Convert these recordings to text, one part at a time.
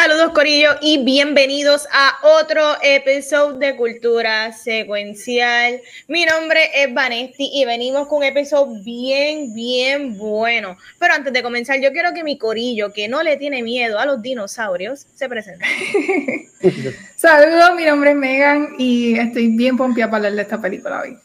Saludos Corillo y bienvenidos a otro episodio de Cultura Secuencial. Mi nombre es Vanesti y venimos con un episodio bien, bien bueno. Pero antes de comenzar, yo quiero que mi Corillo, que no le tiene miedo a los dinosaurios, se presente. Saludos, mi nombre es Megan y estoy bien pompeada para hablar de esta película hoy.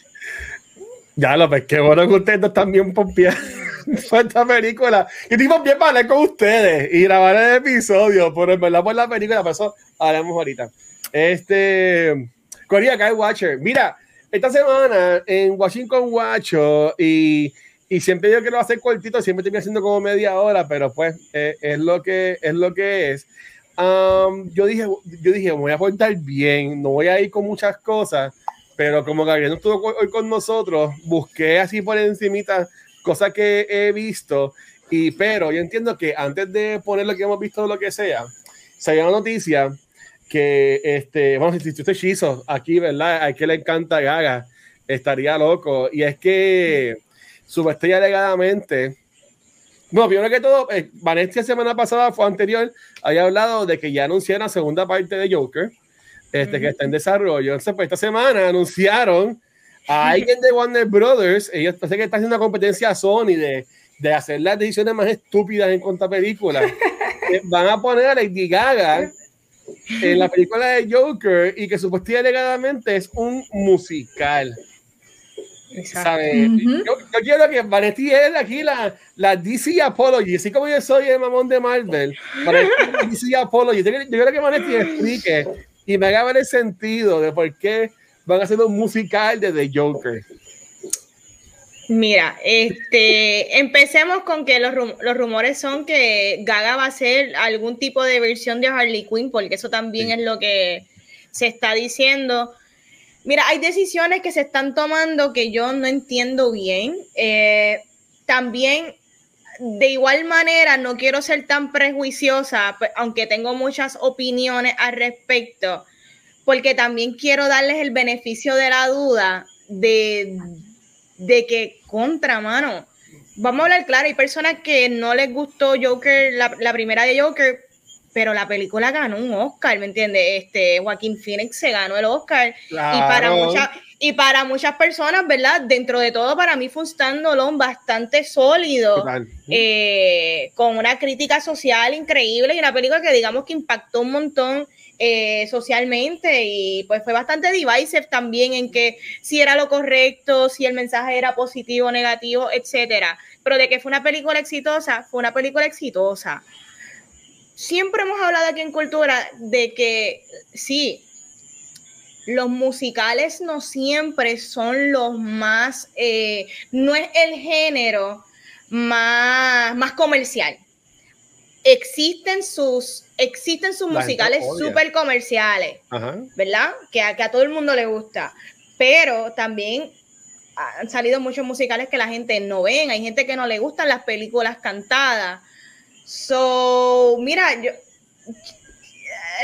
Ya, lo pues qué bueno que ustedes están bien pompeados fue esta película. Y tipo bien para hablar con ustedes y grabar el episodio, pero en verdad por la película, eso haremos ahorita. Este, Corea Kai Watcher. Mira, esta semana en Washington Watcho y, y siempre yo quiero hacer cortito, siempre estoy haciendo como media hora, pero pues eh, es lo que es lo que es. Um, yo dije, yo dije, me voy a portar bien, no voy a ir con muchas cosas, pero como Gabriel no estuvo hoy con nosotros, busqué así por encimita cosas que he visto, y, pero yo entiendo que antes de poner lo que hemos visto, lo que sea, se una noticia que, este, vamos, si este hechizo aquí, ¿verdad? A que le encanta Gaga, estaría loco, y es que subestella alegadamente, no, primero que todo, eh, Vanessa semana pasada fue anterior, había hablado de que ya anunciaron la segunda parte de Joker, este, que está en desarrollo. Entonces, pues esta semana anunciaron a alguien de Warner Brothers, ellos parece que están haciendo una competencia a Sony de, de hacer las decisiones más estúpidas en cuanto a películas. van a poner a Lady Gaga en la película de Joker y que supuestamente es un musical. ¿Sabe? yo, quiero que Vanetti es aquí la, la DC Apology, así como yo soy el mamón de Marvel, DC Apology. Yo, yo quiero que Vanetti explique y me haga ver el sentido de por qué van a hacer un musical de The Joker. Mira, este, empecemos con que los, los, rumores son que Gaga va a hacer algún tipo de versión de Harley Quinn, porque eso también es lo que se está diciendo. Mira, hay decisiones que se están tomando que yo no entiendo bien. Eh, también, de igual manera, no quiero ser tan prejuiciosa, aunque tengo muchas opiniones al respecto porque también quiero darles el beneficio de la duda de, de que contra, mano. Vamos a hablar claro, hay personas que no les gustó Joker, la, primera de Joker, pero la película ganó un Oscar, ¿me entiendes? Este, Joaquín Phoenix se ganó el Oscar. Y, para muchas, y para muchas personas, ¿verdad? Dentro de todo, para mí fue un standalone bastante sólido, eh, con una crítica social increíble y una película que digamos que impactó un montón eh, socialmente y pues fue bastante divisive también en que si era lo correcto, si el mensaje era positivo o negativo, etcétera. Pero de que fue una película exitosa, fue una película exitosa. Siempre hemos hablado aquí en Cultura de que sí, los musicales no siempre son los más, eh, no es el género más, más comercial. Existen sus existen sus musicales súper comerciales, ¿verdad? Que a, que a todo el mundo le gusta, pero también han salido muchos musicales que la gente no ven, hay gente que no le gustan las películas cantadas. So, mira, yo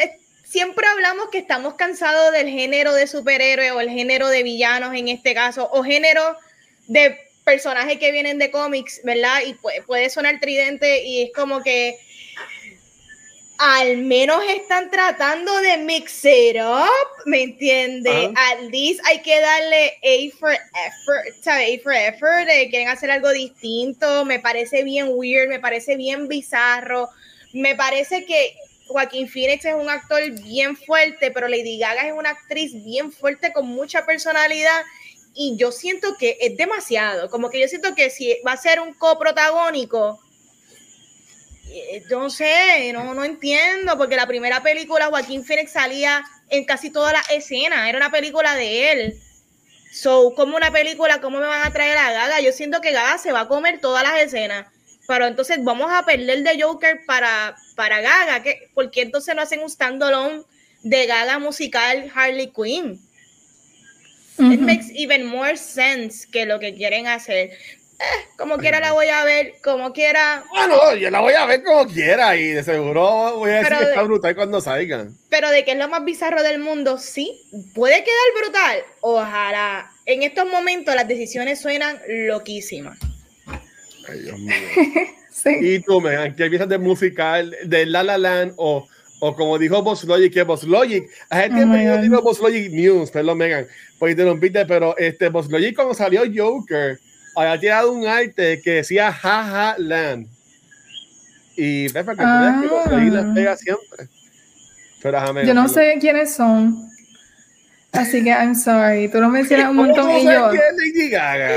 eh, siempre hablamos que estamos cansados del género de superhéroe o el género de villanos en este caso, o género de personajes que vienen de cómics, ¿verdad? Y puede, puede sonar tridente y es como que al menos están tratando de mix it up, ¿me entiende? At least hay que darle A for effort, ¿sabes? A for effort, de quieren hacer algo distinto, me parece bien weird, me parece bien bizarro, me parece que Joaquín Phoenix es un actor bien fuerte, pero Lady Gaga es una actriz bien fuerte con mucha personalidad. Y yo siento que es demasiado, como que yo siento que si va a ser un coprotagónico, eh, no sé, no, no entiendo, porque la primera película Joaquín Phoenix salía en casi todas las escenas, era una película de él. So, como una película, ¿cómo me van a traer a Gaga? Yo siento que Gaga se va a comer todas las escenas. Pero entonces vamos a perder de Joker para, para Gaga. ¿Qué? ¿Por qué entonces no hacen un standalone de Gaga musical Harley Quinn? It makes even more sense que lo que quieren hacer. Eh, como quiera la voy a ver, como quiera. Ah, no, yo la voy a ver como quiera y de seguro voy a decir Pero que está de- brutal cuando salgan. Pero de que es lo más bizarro del mundo, sí, puede quedar brutal. Ojalá. En estos momentos las decisiones suenan loquísimas. Ay, Dios mío. Sí. Y tú, Megan, ¿qué piensas de musical de La La Land o, o como dijo Boss Logic, que Boss Logic, a gente Oh digo Boss Logic News, perdón, Megan, pues interrumpiste, pero este Boss Logic cuando salió Joker, había tirado un arte que decía Jaja Land. Y ves, para que Ah. Logic las pega siempre. Pero ajá, Yo no sé quiénes son. Así que I'm sorry. Tú lo mencionas un ¿Cómo montón y yo. quién es Lady Gaga?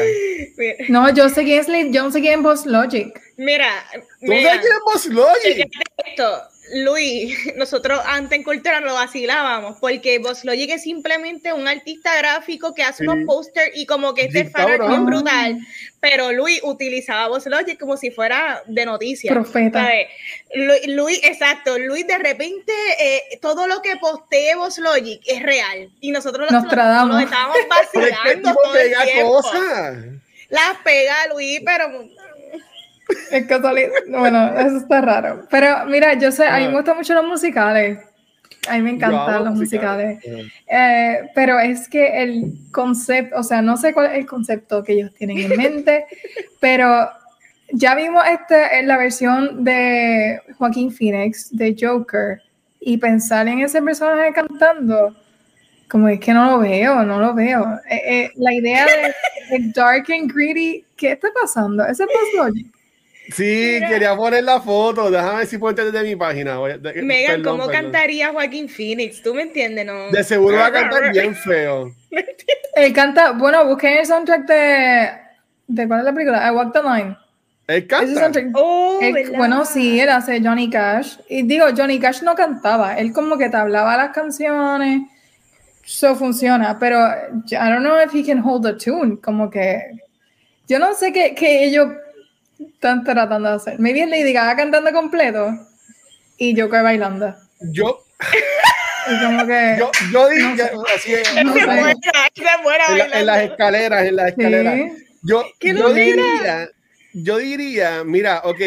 No, yo sé quién es Lady- yo no sé quién es Boss Logic. Mira, ¿Tú mira, sabes quién es Boss Logic? esto, Luis, nosotros antes en Cultura lo vacilábamos porque Boss Logic es simplemente un artista gráfico que hace Sí. unos pósters y como que este fan bien brutal, pero Luis utilizaba Boss Logic como si fuera de noticias. Profeta. ¿sabes? Lu- Luis, exacto, Luis de repente eh, todo lo que postee Boss Logic es real y nosotros lo- Nostradamus. lo, lo estábamos es vacilando tipo todo el pega tiempo. cosas. Las pega Luis, pero Es casualidad. Bueno, eso está raro. Pero mira, yo sé, a mí me gustan mucho los musicales. A mí me encantan los musicales. Eh, pero es que el concepto, o sea, no sé cuál es el concepto que ellos tienen en mente, pero ya vimos este en la versión de Joaquín Phoenix de Joker y pensar en ese personaje cantando, como es que no lo veo, no lo veo. Eh, eh, la idea de, de Dark and Greedy, ¿qué está pasando? Ese es Logic. Sí, Mira. quería poner la foto. Déjame ver si puedo entender de mi página. De- Megan, perdón, ¿cómo perdón. cantaría Joaquín Phoenix? ¿Tú me entiendes? No. De seguro va a cantar bien feo. Él canta, bueno, busquen el soundtrack de, de ¿cuál es la película? I Walk the Line. Él Ese canta. soundtrack Oh, bueno, sí, él hace Johnny Cash. Y digo, Johnny Cash no cantaba, él como que te hablaba las canciones. Eso funciona, pero I don't know if he can hold a tune. Como que yo no sé qué, qué ellos están tratando de hacer. Maybe es Lady Gaga cantando completo y Joker bailando. Yo, Y como que. yo, yo diría así es, No Se sé. muera, se muera en, la- en las escaleras, en las escaleras. sí. Yo, ¡Qué yo diría, yo diría, mira, ok,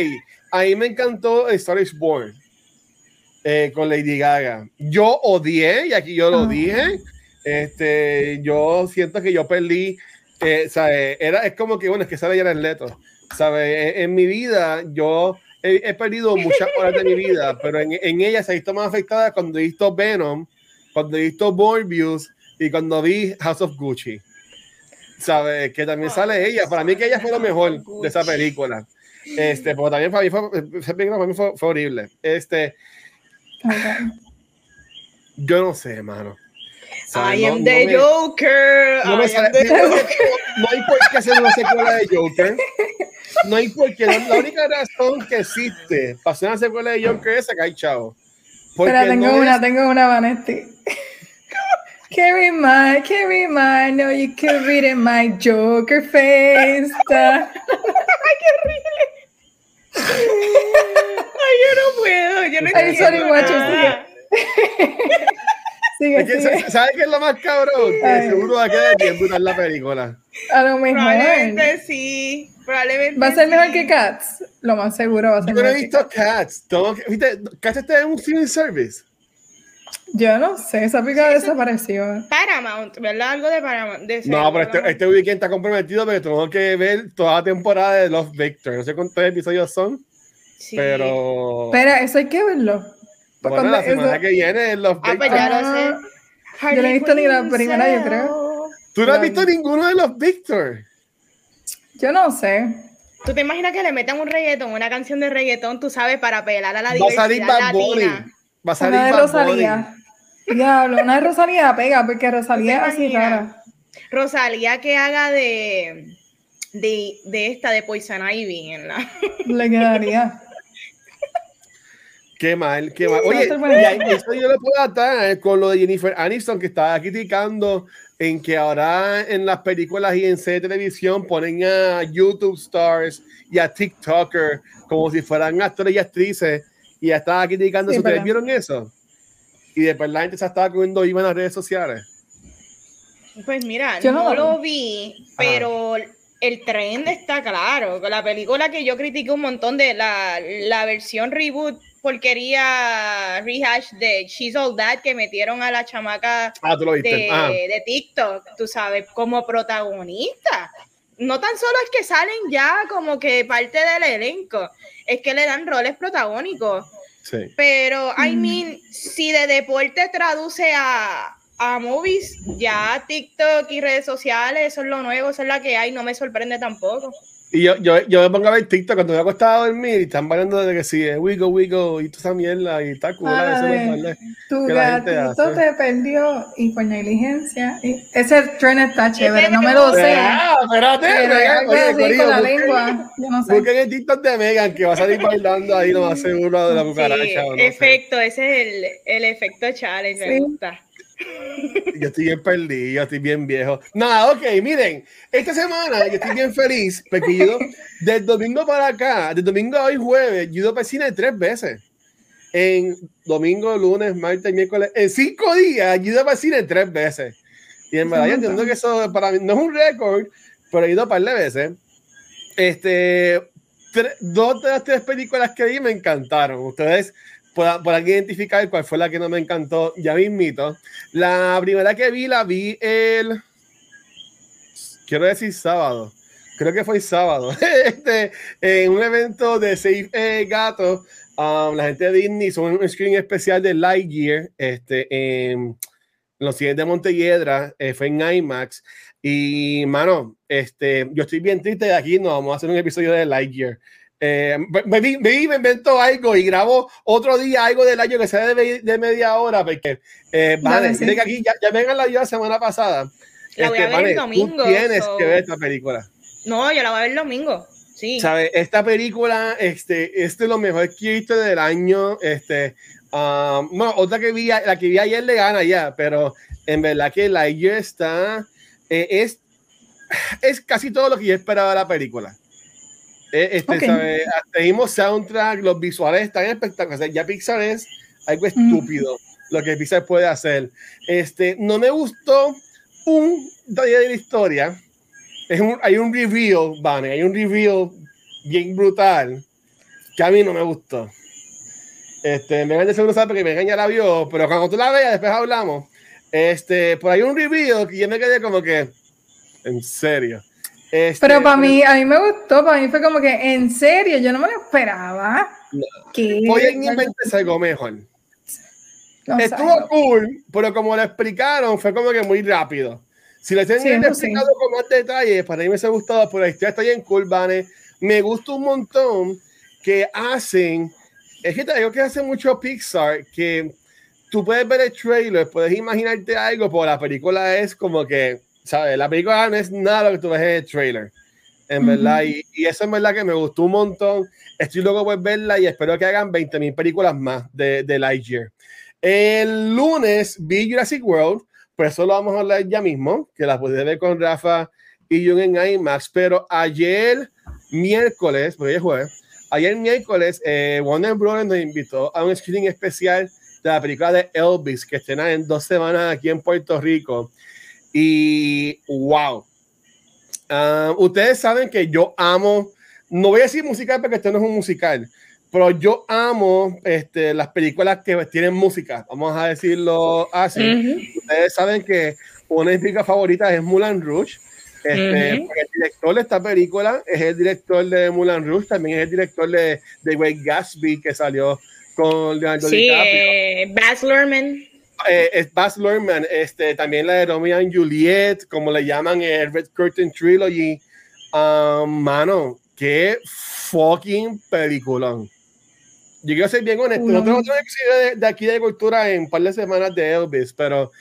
a mí me encantó Star is Born eh, con Lady Gaga. Yo odié, y aquí yo lo Ah. dije, este, yo siento que yo perdí, eh, ¿sabe? Era, es como que, bueno, es que sale ya el Leto, ¿sabe? En, mi vida, yo he, he perdido muchas horas de mi vida, pero en, en ella se ha visto más afectada cuando he visto Venom, cuando he visto Morbius y cuando vi House of Gucci. ¿Sabes? Que también sale ella. Para mí que ella fue lo mejor de esa película. Este, pero también para mí fue, esa película para mí fue, fue horrible. Este, yo no sé, hermano. ¿Sabes? I No- am no the me- Joker. no me sale- the Joker. no hay por qué hacer una secuela de Joker. No hay por qué. La, la única razón que existe para hacer una secuela de Joker es sacar chavo. Espera, tengo no una, es- tengo una, Vanetti. Carry my, carry my, no you can read in my Joker face. Da. Ay, yo no puedo. Yo no Ay, sorry, nada. Sigue, es que, sigue. ¿Sabes qué es lo más cabrón? Que seguro va a quedar bien brutal la película. A lo mejor. Probablemente sí. Probablemente Va a ser mejor sí. que Cats. Lo más seguro va a ser Yo no he mejor que visto Cats. Que- ¿Viste? ¿Cats está en un streaming service? Yo no sé, esa pica desapareció. Paramount, ¿verdad? Algo de Paramount. de No, pero este, este weekend está comprometido porque tengo que ver toda la temporada de Love Victor. No sé cuántos episodios son, Sí. pero. Espera, eso hay que verlo. Bueno, Cuando la semana eso- que viene es Love Ah, Victor. pues ya lo Ah, sé. yo no he visto ni la primera, yo creo. ¿Tú no has visto vi. ninguno de los Victor? Yo no sé. ¿Tú te imaginas que le metan un reggaetón, una canción de reggaetón, tú sabes, para apelar a la Va a diversidad salir Bad? Va a salir Una de Bad Rosalía. Diablo, una de Rosalía pega, porque Rosalía es así rara. Rosalía que haga de, de, de esta, de Poison Ivy en la... Le quedaría. Qué mal, qué mal. Oye, y eso yo le puedo atar con lo de Jennifer Aniston, que estaba criticando en que ahora en las películas y en series de televisión ponen a YouTube stars y a TikToker como si fueran actores y actrices. Y ya estaba criticando Sí, eso. ¿Ustedes verdad. vieron eso? Y después la gente se estaba comiendo iba en las redes sociales. Pues mira, Yo no, lo lo vi, pero el trend está claro. La película que yo critiqué un montón de la, la versión reboot porquería rehash de She's All That que metieron a la chamaca ah, de, ah. de, TikTok, tú sabes, como protagonista. No tan solo es que salen ya como que parte del elenco, es que le dan roles protagónicos. Sí. Pero, I mean, si de deporte traduce a, a movies, ya TikTok y redes sociales, eso es lo nuevo, eso es la que hay, no me sorprende tampoco. Y yo, yo, yo me pongo a ver TikTok cuando me he acostado a dormir y están bailando desde que sí, es Wigo, Wigo y toda esa mierda y está cool. tu gatito te perdió y por negligencia. ese tren está chévere, no me lo sé. Ah, espérate, oye, con la lengua. Yo no sé. Busquen el TikTok de Megan que va a salir bailando ahí, no va a ser uno de la cucaracha. Sí, efecto, ese es el, el efecto challenge, me gusta. Yo estoy bien perdido, estoy bien viejo. Nada, ok, miren, esta semana yo estoy bien feliz porque yo del domingo para acá, del domingo a hoy jueves, yo he ido para cine tres veces. En domingo, lunes, martes, miércoles, en cinco días, yo he ido para cine tres veces. Y en verdad, yo entiendo que eso para mí no es un récord, pero he ido un par de veces. Este, dos de las tres películas que vi me encantaron. Ustedes por, aquí identificar cuál fue la que no me encantó, ya mismito. La primera que vi, la vi el. Quiero decir sábado. Creo que fue sábado. este, en un evento de Safe eh, Gato, um, la gente de Disney hizo un screen especial de Lightyear este, en los cines de Montelledra. Eh, fue en IMAX. Y, mano, este, yo estoy bien triste de aquí. No, vamos a hacer un episodio de Lightyear. Eh, me, me, me, invento algo y grabo otro día algo del año que sea de, de media hora, porque eh, vale, que aquí ya, ya vengan la la semana pasada. La voy a este, ver el domingo. Tienes que ver esta película. No, yo la voy a ver el domingo. Sí. ¿Sabes? Esta película, este, este es lo mejor que he visto del año. Este, um, bueno, otra que vi, la que vi ayer le gana ya, pero en verdad que la está, eh, es, es casi todo lo que yo esperaba de la película. Eh, este, Tenemos soundtrack, los visuales están espectaculares. ya Pixar es algo estúpido lo que Pixar puede hacer. Este, no me gustó un detalle de la historia. Es un, hay un reveal, Vane, hay un reveal bien brutal que a mí no me gustó. Este, me seguro sabe porque me la vio, pero cuando tú la veas, después hablamos. Este, por ahí un reveal que yo me quedé como que, en serio. Este, pero para mí, a mí me gustó, para mí fue como que, en serio, yo no me lo esperaba. Hoy en inventar algo mejor. Estuvo cool, pero como lo explicaron, fue como que muy rápido. Si les tienen explicado con más detalles, para mí me ha gustado, pero la historia está bien cool, Vane. Me gusta un montón que hacen, es que te digo que hace mucho Pixar, que tú puedes ver el trailer, puedes imaginarte algo, pero la película es como que ¿sabes? La película no es nada lo que tú ves en el trailer, en verdad, y, y, eso es verdad que me gustó un montón. Estoy loco por verla y espero que hagan 20.000 películas más de, de Lightyear. El lunes vi Jurassic World, por eso lo vamos a hablar ya mismo, que la pude ver con Rafa y Jung en IMAX, pero ayer miércoles, porque es jueves, ayer miércoles eh, Warner Bros. nos invitó a un screening especial de la película de Elvis, que estrena en dos semanas aquí en Puerto Rico. Y wow. Ah, ustedes saben que yo amo, no voy a decir musical porque esto no es un musical, pero yo amo este, las películas que tienen música, vamos a decirlo así. Ustedes saben que una de mis películas favoritas es Mulan Rouge. Este, El director de esta película es el director de Mulan Rouge, también es el director de, The Great Gatsby que salió con Leonardo sí, DiCaprio. Eh, Baz Luhrmann eh, es Baz Luhrmann, este, también la de Romeo y Juliet, como le llaman el Red Curtain Trilogy. Um, mano, qué fucking peliculón. Yo quiero ser bien honesto, no tengo de aquí de cultura en un par de semanas de Elvis, pero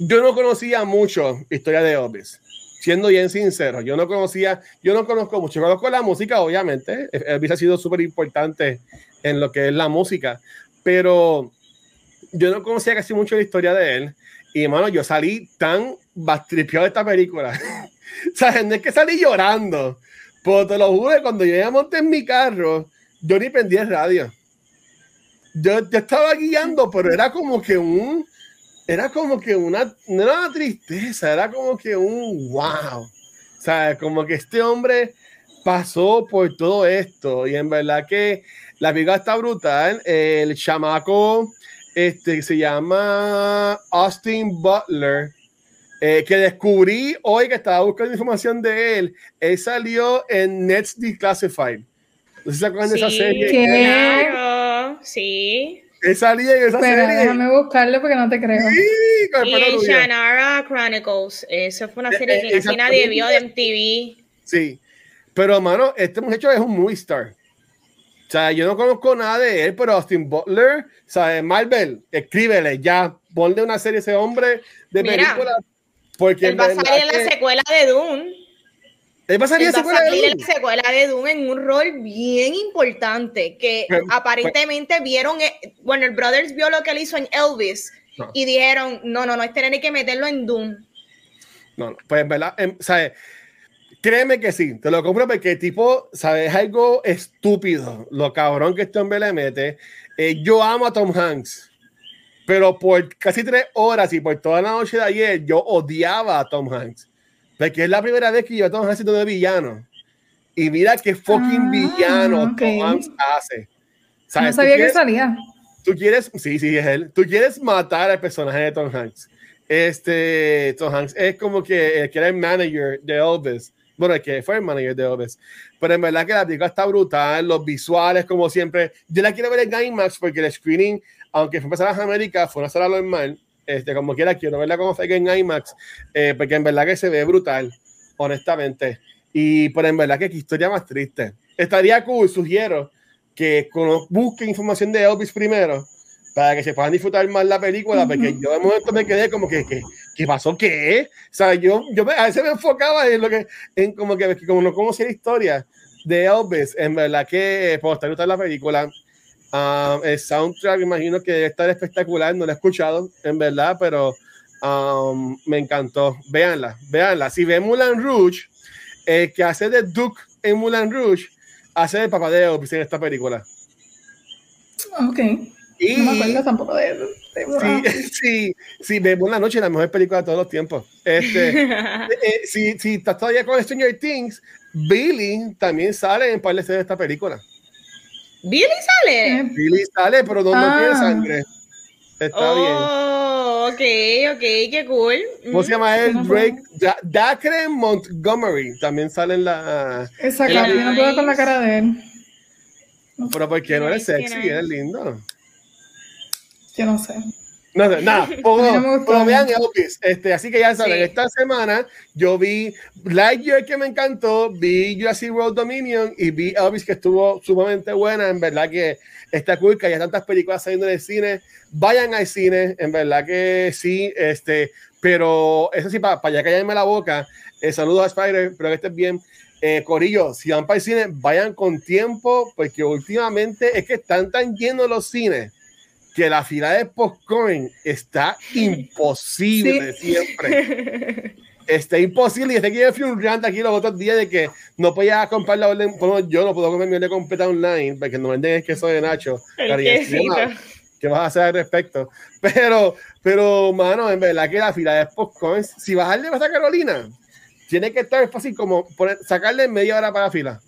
yo no conocía mucho historia de Elvis. Siendo bien sincero, yo no conocía, yo no conozco mucho, conozco la música, obviamente. Elvis ha sido súper importante en lo que es la música, pero yo no conocía casi mucho la historia de él. Y, hermano, yo salí tan bastripeado de esta película. o sea, no es que salí llorando. Pero te lo juro, cuando yo ya monté en mi carro, yo ni prendí el radio. Yo, yo estaba guiando, pero era como que un. Era como que una. No era una tristeza, era como que un wow. O sea, como que este hombre pasó por todo esto y en verdad que la película está brutal. El chamaco este, se llama Austin Butler, eh, que descubrí hoy que estaba buscando información de él. Él salió en Nets Declassified. No sé si se acuerdan de esa serie. Claro, sí. Él salía en esa Pero serie. déjame buscarlo porque no te creo. Sí, con el Y en. Shannara Chronicles. Eso fue una Eh, serie eh, que casi exacto. nadie vio de MTV. Sí. Pero, mano, este muchacho es un movie star. O sea, yo no conozco nada de él, pero Austin Butler, ¿sabes? Marvel, escríbele ya, ponle una serie a ese hombre de Mira, película. Porque Él va a salir en la secuela de Dune. Él va a salir Él en va a secuela de salir en la secuela de Dune en un rol bien importante que Pero- aparentemente vieron, eh, bueno, el Brothers vio lo que él hizo en Elvis No. y dijeron, no, no, no, este hay que meterlo en Dune. No, no, pues en verdad, em, ¿sabes? Créeme que sí, te lo compro porque tipo, ¿sabes? Es algo estúpido lo cabrón que este hombre le mete. Eh, yo amo a Tom Hanks, pero por casi tres horas y por toda la noche de ayer, yo odiaba a Tom Hanks. Porque es la primera vez que yo a Tom Hanks de villano. Y mira qué fucking Ah, villano ok. Tom Hanks hace. No ¿Sabes? Tú sabía que quieres- salía. tú quieres, sí, sí, es él. Tú quieres matar al personaje de Tom Hanks. Este, Tom Hanks es como que que era el manager de Elvis. Bueno, el que fue el manager de Elvis. Pero en verdad que la película está brutal, los visuales, como siempre. Yo la quiero ver en IMAX porque el screening, aunque fue pasar a América, fue una sala normal. Este, como quiera, quiero verla como fue en IMAX, eh, porque en verdad que se ve brutal, honestamente. Y pero en verdad que qué historia más triste. Estaría cool, sugiero que busquen información de Elvis primero para que se puedan disfrutar más la película, porque yo de momento me quedé como que, que ¿qué pasó? ¿Qué? O sea, yo, yo me- a veces me enfocaba en lo que, en como que, como no conocía la historia de Elvis, en verdad que eh, por estar gustando la película, ah, el soundtrack imagino que debe estar espectacular, no lo he escuchado, en verdad, pero um, me encantó. Véanla, véanla. Si ven Moulin Rouge, el que hace de Duke en Moulin Rouge, hace de papá de Elvis en esta película. Ok. Y No me acuerdo tampoco de, de- sí, sí, sí, vemos la noche la mejor película de todos los tiempos. Este, eh, si, si estás todavía con Stranger Things, Billy también sale en par de esta película. ¿Billy sale? Eh, Billy sale, pero no, no Ah. tiene sangre. Está bien. Oh, ok, ok, qué cool. ¿Cómo se llama él? no Drake. Da- Dacre Montgomery también sale en la. Exacto, Nice. yo no puedo con la cara de él. Pero porque no eres sexy, eres lindo. Yo no sé. No sé, nada, mí no pero vean Elvis, este, así que ya saben, Sí. esta semana yo vi Lightyear que me encantó, vi Jurassic World Dominion y vi Elvis que estuvo sumamente buena, en verdad que está cool, que haya tantas películas saliendo del cine, vayan al cine, en verdad que sí, este, pero eso sí, para, para ya callarme la boca, eh, saludos a Spider, pero que estés bien. Eh, Corillo, si van para el cine, vayan con tiempo, porque últimamente es que están tan llenos los cines que la fila de popcorn está imposible siempre. Está imposible. Y este que yo fui un rant aquí los otros días de que no podía comprar la orden. Bueno, yo no puedo comer mi orden completa online porque no venden el queso de Nacho. ¿Qué vas a hacer al respecto? Pero, pero, mano, en verdad que la fila de popcorn, si bajarle a Carolina, tiene que estar fácil como poner, sacarle media hora para la fila.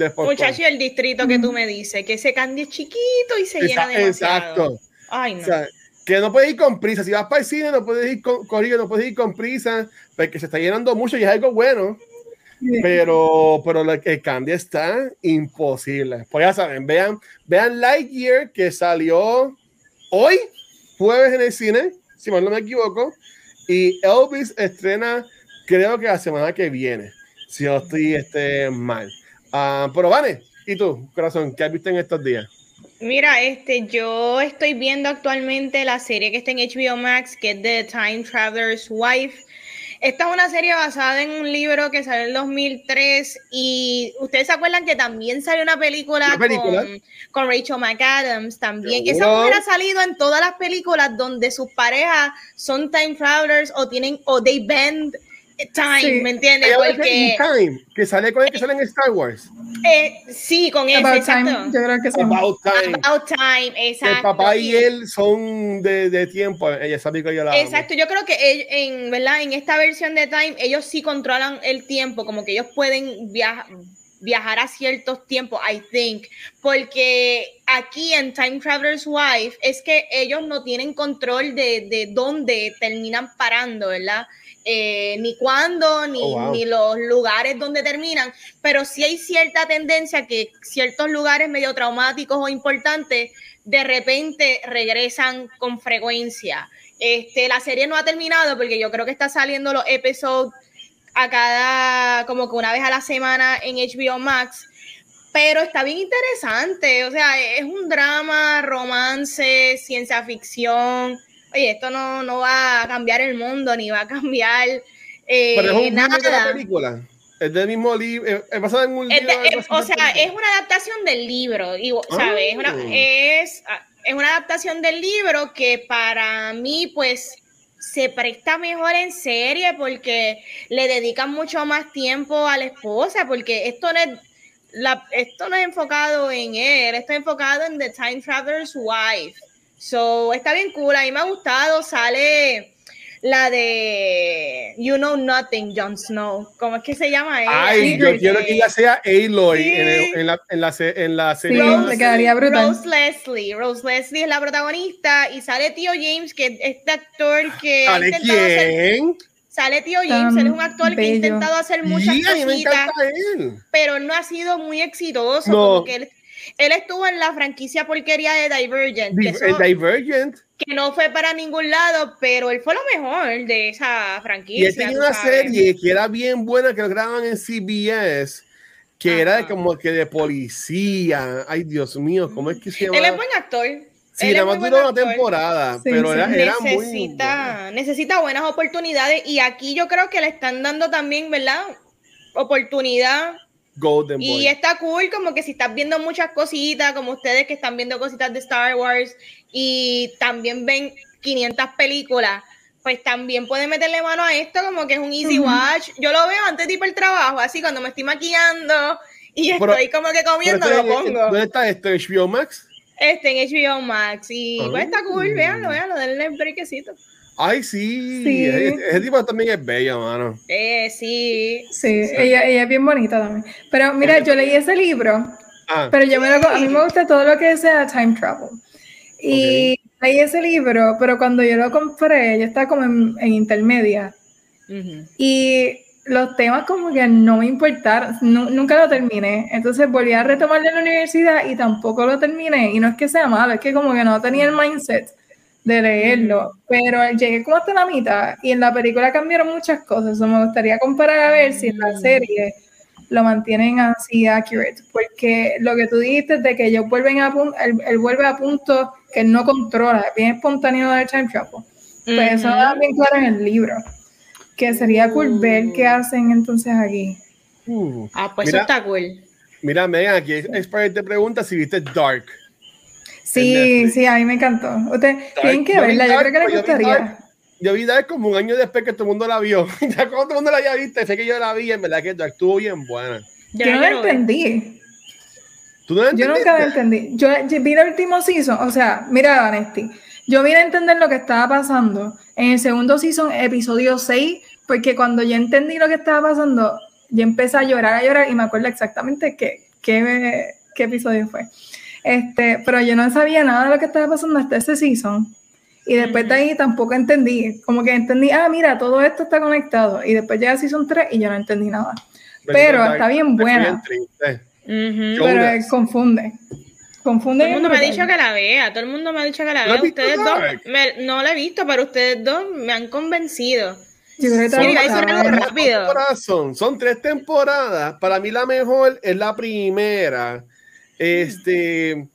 De popcorn. Muchacho, y el distrito que tú me dices, que ese candy es chiquito y se llena Esa- demasiado. Exacto. Ay, no. O sea, que no puedes ir con prisa. Si vas para el cine, no puedes ir con corrido, no puedes ir con prisa, porque se está llenando mucho y es algo bueno. Pero, pero lo- el cambio está imposible. Pues ya saben, vean, vean Lightyear que salió hoy, jueves en el cine, si mal no me equivoco, y Elvis estrena, creo que la semana que viene, si no estoy este, mal. Ah, pero vale, ¿y tú, corazón, qué has visto en estos días? Mira, este, yo estoy viendo actualmente la serie que está en HBO Max, que es The Time Traveler's Wife. Esta es una serie basada en un libro que salió en 2003 y ustedes se acuerdan que también salió una película. Con, con Rachel McAdams también. Esa mujer ha salido en todas las películas donde sus parejas son time travelers o tienen o they bend Time, Sí. ¿me entiendes? Porque Time, que sale con el que sale en Star Wars. eh, sí, con ese, About Time, exacto. yo creo que sí. About Time. About Time, exacto. el papá y él son de, de tiempo. Ella sabe que yo la amo. Exacto, yo creo que en, ¿verdad? en esta versión de Time ellos sí controlan el tiempo, como que ellos pueden viajar viajar a ciertos tiempos, I think, porque aquí en Time Traveler's Wife es que ellos no tienen control de, de dónde terminan parando, ¿verdad? Eh, ni cuándo, ni, Oh, wow. ni los lugares donde terminan, pero sí hay cierta tendencia que ciertos lugares medio traumáticos o importantes de repente regresan con frecuencia. Este, la serie no ha terminado porque yo creo que está saliendo los episodios a cada, como que una vez a la semana en HBO Max, pero está bien interesante, o sea, es un drama, romance, ciencia ficción. Oye, esto no, no va a cambiar el mundo, ni va a cambiar eh, Pero es un nada. de la película. Es del mismo libro. Es basado en un Es libro. de- algo es- así o sea, película. es una adaptación del libro, digo, Ah. ¿sabes? Es una, es, es una adaptación del libro que para mí, pues, se presta mejor en serie porque le dedican mucho más tiempo a la esposa, porque esto no es, la, esto no es enfocado en él, esto es enfocado en The Time Traveler's Wife. So, está bien cool, a mí me ha gustado, sale la de You Know Nothing, Jon Snow. ¿Cómo es que se llama ella? Ay, yo quiero que ella sea Aloy Sí. en, el- en la, en, la, en la serie. Sí, le quedaría brutal. Rose Leslie. Rose Leslie es la protagonista y sale Tío James, que es este actor que ha ¿Sale intentado hacer. quién? Sale Tío James, él es un actor que ha bello. intentado hacer muchas Y a mí me cositas, pero no ha sido muy exitoso. No. Como que él, él estuvo en la franquicia porquería de Divergent, que, eso- el Divergent. que no fue para ningún lado, pero él fue lo mejor de esa franquicia. Y él tenía una sabes. serie que era bien buena que lo grababan en CBS, que era como que de policía. Ay, Dios mío, ¿cómo es que se llama? Él es buen actor. Sí, Él nada más duró una temporada, Sí, pero sí. era, era muy necesita, necesita buenas oportunidades y aquí yo creo que le están dando también, ¿verdad? Oportunidad Golden Boy. y está cool como que si estás viendo muchas cositas, como ustedes que están viendo cositas de Star Wars y también ven 500 películas, pues también pueden meterle mano a esto como que es un easy watch. Yo lo veo antes de ir para el trabajo, así cuando me estoy maquillando y Pero- estoy como que comiendo, este- lo pongo. ¿Dónde está esto? ¿HBO Max? Este en HBO Max y pues está cool, véanlo, véanlo, denle el brequecito. Ay, sí. Sí. Ese, ese tipo también es bello, mano. Eh, sí. Sí, Ella, ella es bien bonita también. Pero mira, yo leí ese libro, Ah, pero yo me lo, a mí me gusta todo lo que sea time travel. Y leí ese libro, pero cuando yo lo compré, yo estaba como en, en intermedia. Y los temas como que no me importaron, nu- nunca lo terminé. Entonces volví a retomarlo en la universidad y tampoco lo terminé. Y no es que sea malo, es que como que no tenía el mindset de leerlo. Pero llegué como hasta la mitad y en la película cambiaron muchas cosas. So, me gustaría comparar a ver si en la serie lo mantienen así accurate. Porque lo que tú dijiste de que ellos vuelven a punto, él, él vuelve a punto que él no controla, es bien espontáneo del time travel. Pues eso da bien claro en el libro. Que sería cool ver qué hacen entonces aquí. uh. Ah, pues Mira. eso está cool. Mira, Megan, aquí Expert te pregunta si viste Dark. Sí, sí, a mí me encantó. Ustedes tienen que verla, yo creo que vi gustaría. Dark. Yo vi Dark como un año después que todo el mundo la vio. ya cuando todo el mundo la había visto, sé que yo la vi, y en verdad que Dark estuvo bien buena. Yo no la entendí. ¿Tú no la Yo nunca la entendí. Yo, yo vi el último season, o sea, mira, Vanesti, yo vine a entender lo que estaba pasando en el segundo season, episodio 6, porque cuando yo entendí lo que estaba pasando, yo empecé a llorar, a llorar, y me acuerdo exactamente qué, qué, qué episodio fue. Este, pero yo no sabía nada de lo que estaba pasando hasta ese season. Y después de ahí tampoco entendí. Como que entendí, ah, mira, todo esto está conectado. Y después llega season 3 y yo no entendí nada. Pero está bien buena. Pero eh, confunde. Confunde. Todo el mundo me ha dicho que la vea, todo el mundo me ha dicho que la ¿No has vea. Ustedes dos, me- no la he visto, pero ustedes dos me han convencido. Yo creo que Sí, algo ¿Cuántas rápido. son? Son tres temporadas. Para mí la mejor es la primera. Este,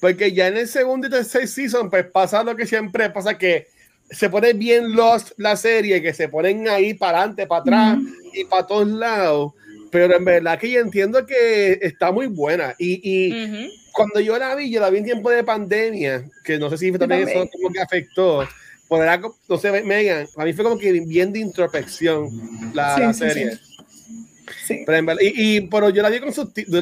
porque ya en el segundo y tercer season, pues pasa lo que siempre pasa, que se pone bien lost la serie, que se ponen ahí para adelante, para atrás y para todos lados. Pero en verdad que yo entiendo que está muy buena. Y, y Ujú. cuando yo la vi, yo la vi en tiempo de pandemia, que no sé si también eso como que afectó, poder, no sé, Megan, a mí fue como que bien de introspección la, Sí, la serie. sí. Sí. Pero, verdad- y, y- pero yo la vi con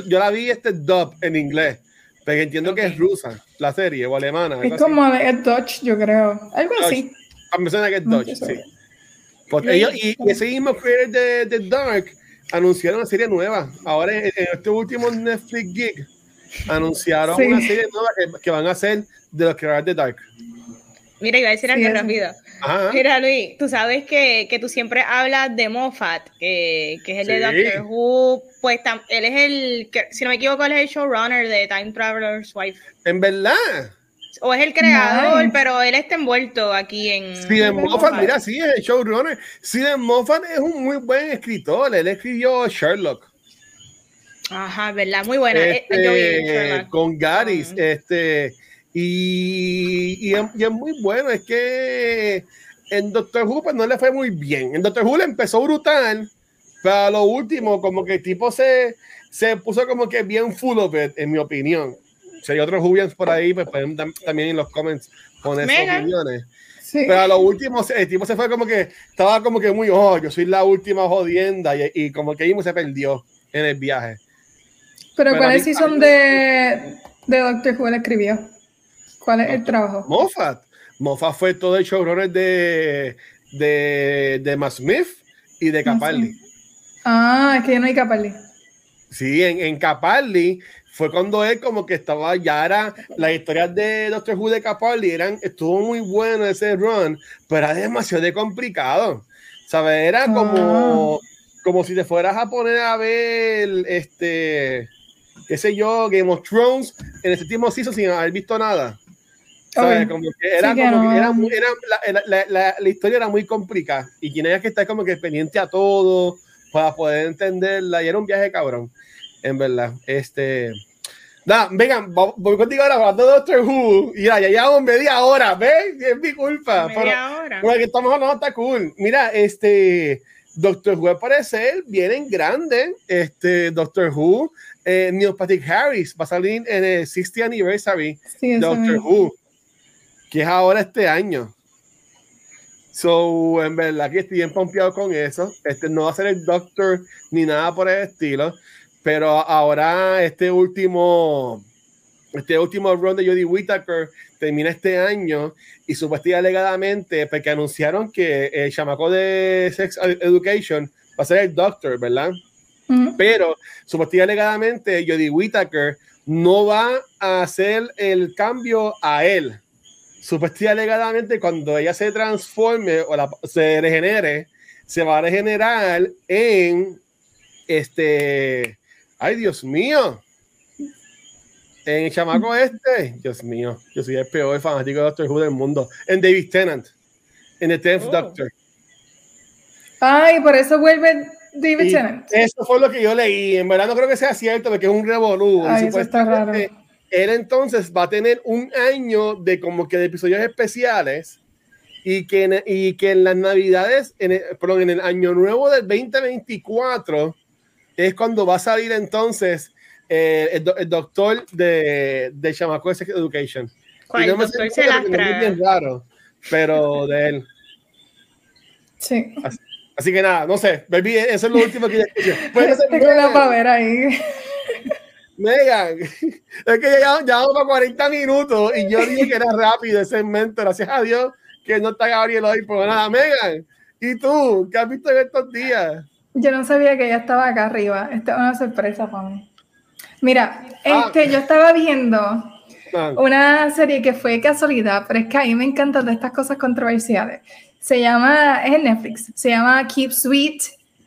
yo la vi este dub en inglés, porque entiendo que es rusa, la serie, o alemana. Es así. como el Dutch, yo creo. Algo así. Ah, me suena que es No Dutch, sí. Pues ellos, y, y ese mismo creator de, de Dark anunciaron una serie nueva. Ahora en, en este último Netflix gig anunciaron Sí. una serie nueva que, que van a hacer de los creadores de Dark. Mira, iba a decir Sí, algo rápido. Ajá. Mira, Luis, tú sabes que, que tú siempre hablas de Moffat, que, que es el de. Doctor Who. Pues tam- él es el, que, si no me equivoco, él es el showrunner de Time Traveler's Wife. En verdad. O es el creador, Nice. pero él está envuelto aquí en. Steven Moffat, Moffat. mira, sí, es el showrunner. Steven Moffat es un muy buen escritor. Él escribió Sherlock. Ajá, ¿verdad? Muy buena. Eh, este, yo vi Sherlock. con Garis, este, y, y, es, y es muy bueno, es que en Doctor Who pues, no le fue muy bien. En Doctor Who le empezó brutal, pero a lo último, como que el tipo se, se puso como que bien full of it, en mi opinión. Si hay otros Whovians por ahí, pues pueden tam- también en los comments poner sus opiniones. Sí. Pero a lo último, el tipo se fue como que estaba como que muy, oh, yo soy la última jodienda, y, y como que ahí se perdió en el viaje. Pero Pero ¿cuál es season de, de Doctor Who él escribió? ¿Cuál es el trabajo? Moffat. Moffat fue todo el showrunner de, de, de Matt Smith y de Capaldi. Ah, es que yo no hay Capaldi. Sí, en, en Capaldi fue cuando él como que estaba, ya era, las historias de Doctor Who de Capaldi eran, estuvo muy bueno ese run, pero era demasiado de complicado. ¿Sabes? Era como, como si te fueras a poner a ver, este, qué sé yo, Game of Thrones en ese último season sin haber visto nada. ¿Sabes? Ok. Como que era Sí que como no. que era muy- era- la, la- la- la- la historia era muy complicada y tenías que estar como que pendiente a todo para poder entenderla y era un viaje cabrón, en verdad. Este, nada, vengan, vo- voy contigo ahora hablando de Doctor Who y ya, ya llevamos media hora, ¿ves? Es mi culpa. pero- Media hora. bueno, que estamos hablando está cool. Mira, este Doctor Who al parecer viene en grande. Este Doctor Who, eh, Neil Patrick Harris va a salir en el 60th anniversary Sí, Doctor. Who, que es ahora este año. So, en verdad que estoy bien pompeado con eso. Este no va a ser el Doctor ni nada por el estilo, pero ahora este último, este último run de Jodie Whittaker termina este año y supuestamente alegadamente, porque anunciaron que el chamaco de Sex Education va a ser el Doctor, ¿verdad? Ujú. pero supuestamente alegadamente Jodie Whittaker no va a hacer el cambio a él. Supuestamente alegadamente cuando ella se transforme o la- se regenere, se va a regenerar en este, ay Dios mío, en el chamaco este, Dios mío, yo soy el peor fanático de Doctor Who del mundo, en David Tennant, en The Tenth Oh. Doctor. Ay, por eso vuelve David Y Tennant. Eso fue lo que yo leí. En verdad no creo que sea cierto porque es un revolú. Ay, eso está raro. Él entonces va a tener un año de como que de episodios especiales y que en, y que en las navidades, en el, perdón, en el año nuevo del 2024 es cuando va a salir entonces eh, el, do- el doctor de, de Chamaco de Sex Education. ¿Cuál? No Doctor sé porque es Celastra. bien raro, pero de él. Sí. Así que nada, no sé, baby, eso es lo último que yo escuché. Megan, para ver ahí. Megan, es que ya llevamos para 40 minutos y yo dije que era rápido ese segmento, gracias a Dios que no está Gabriel hoy, pero nada, Megan, ¿y tú? ¿Qué has visto en estos días? Yo no sabía que ella estaba acá arriba. Esta es una sorpresa para mí. Mira, Ah. este, yo estaba viendo Ah, una serie que fue casualidad, pero es que a mí me encantan de estas cosas controversiales. Se llama, es en Netflix, se llama Keep Sweet,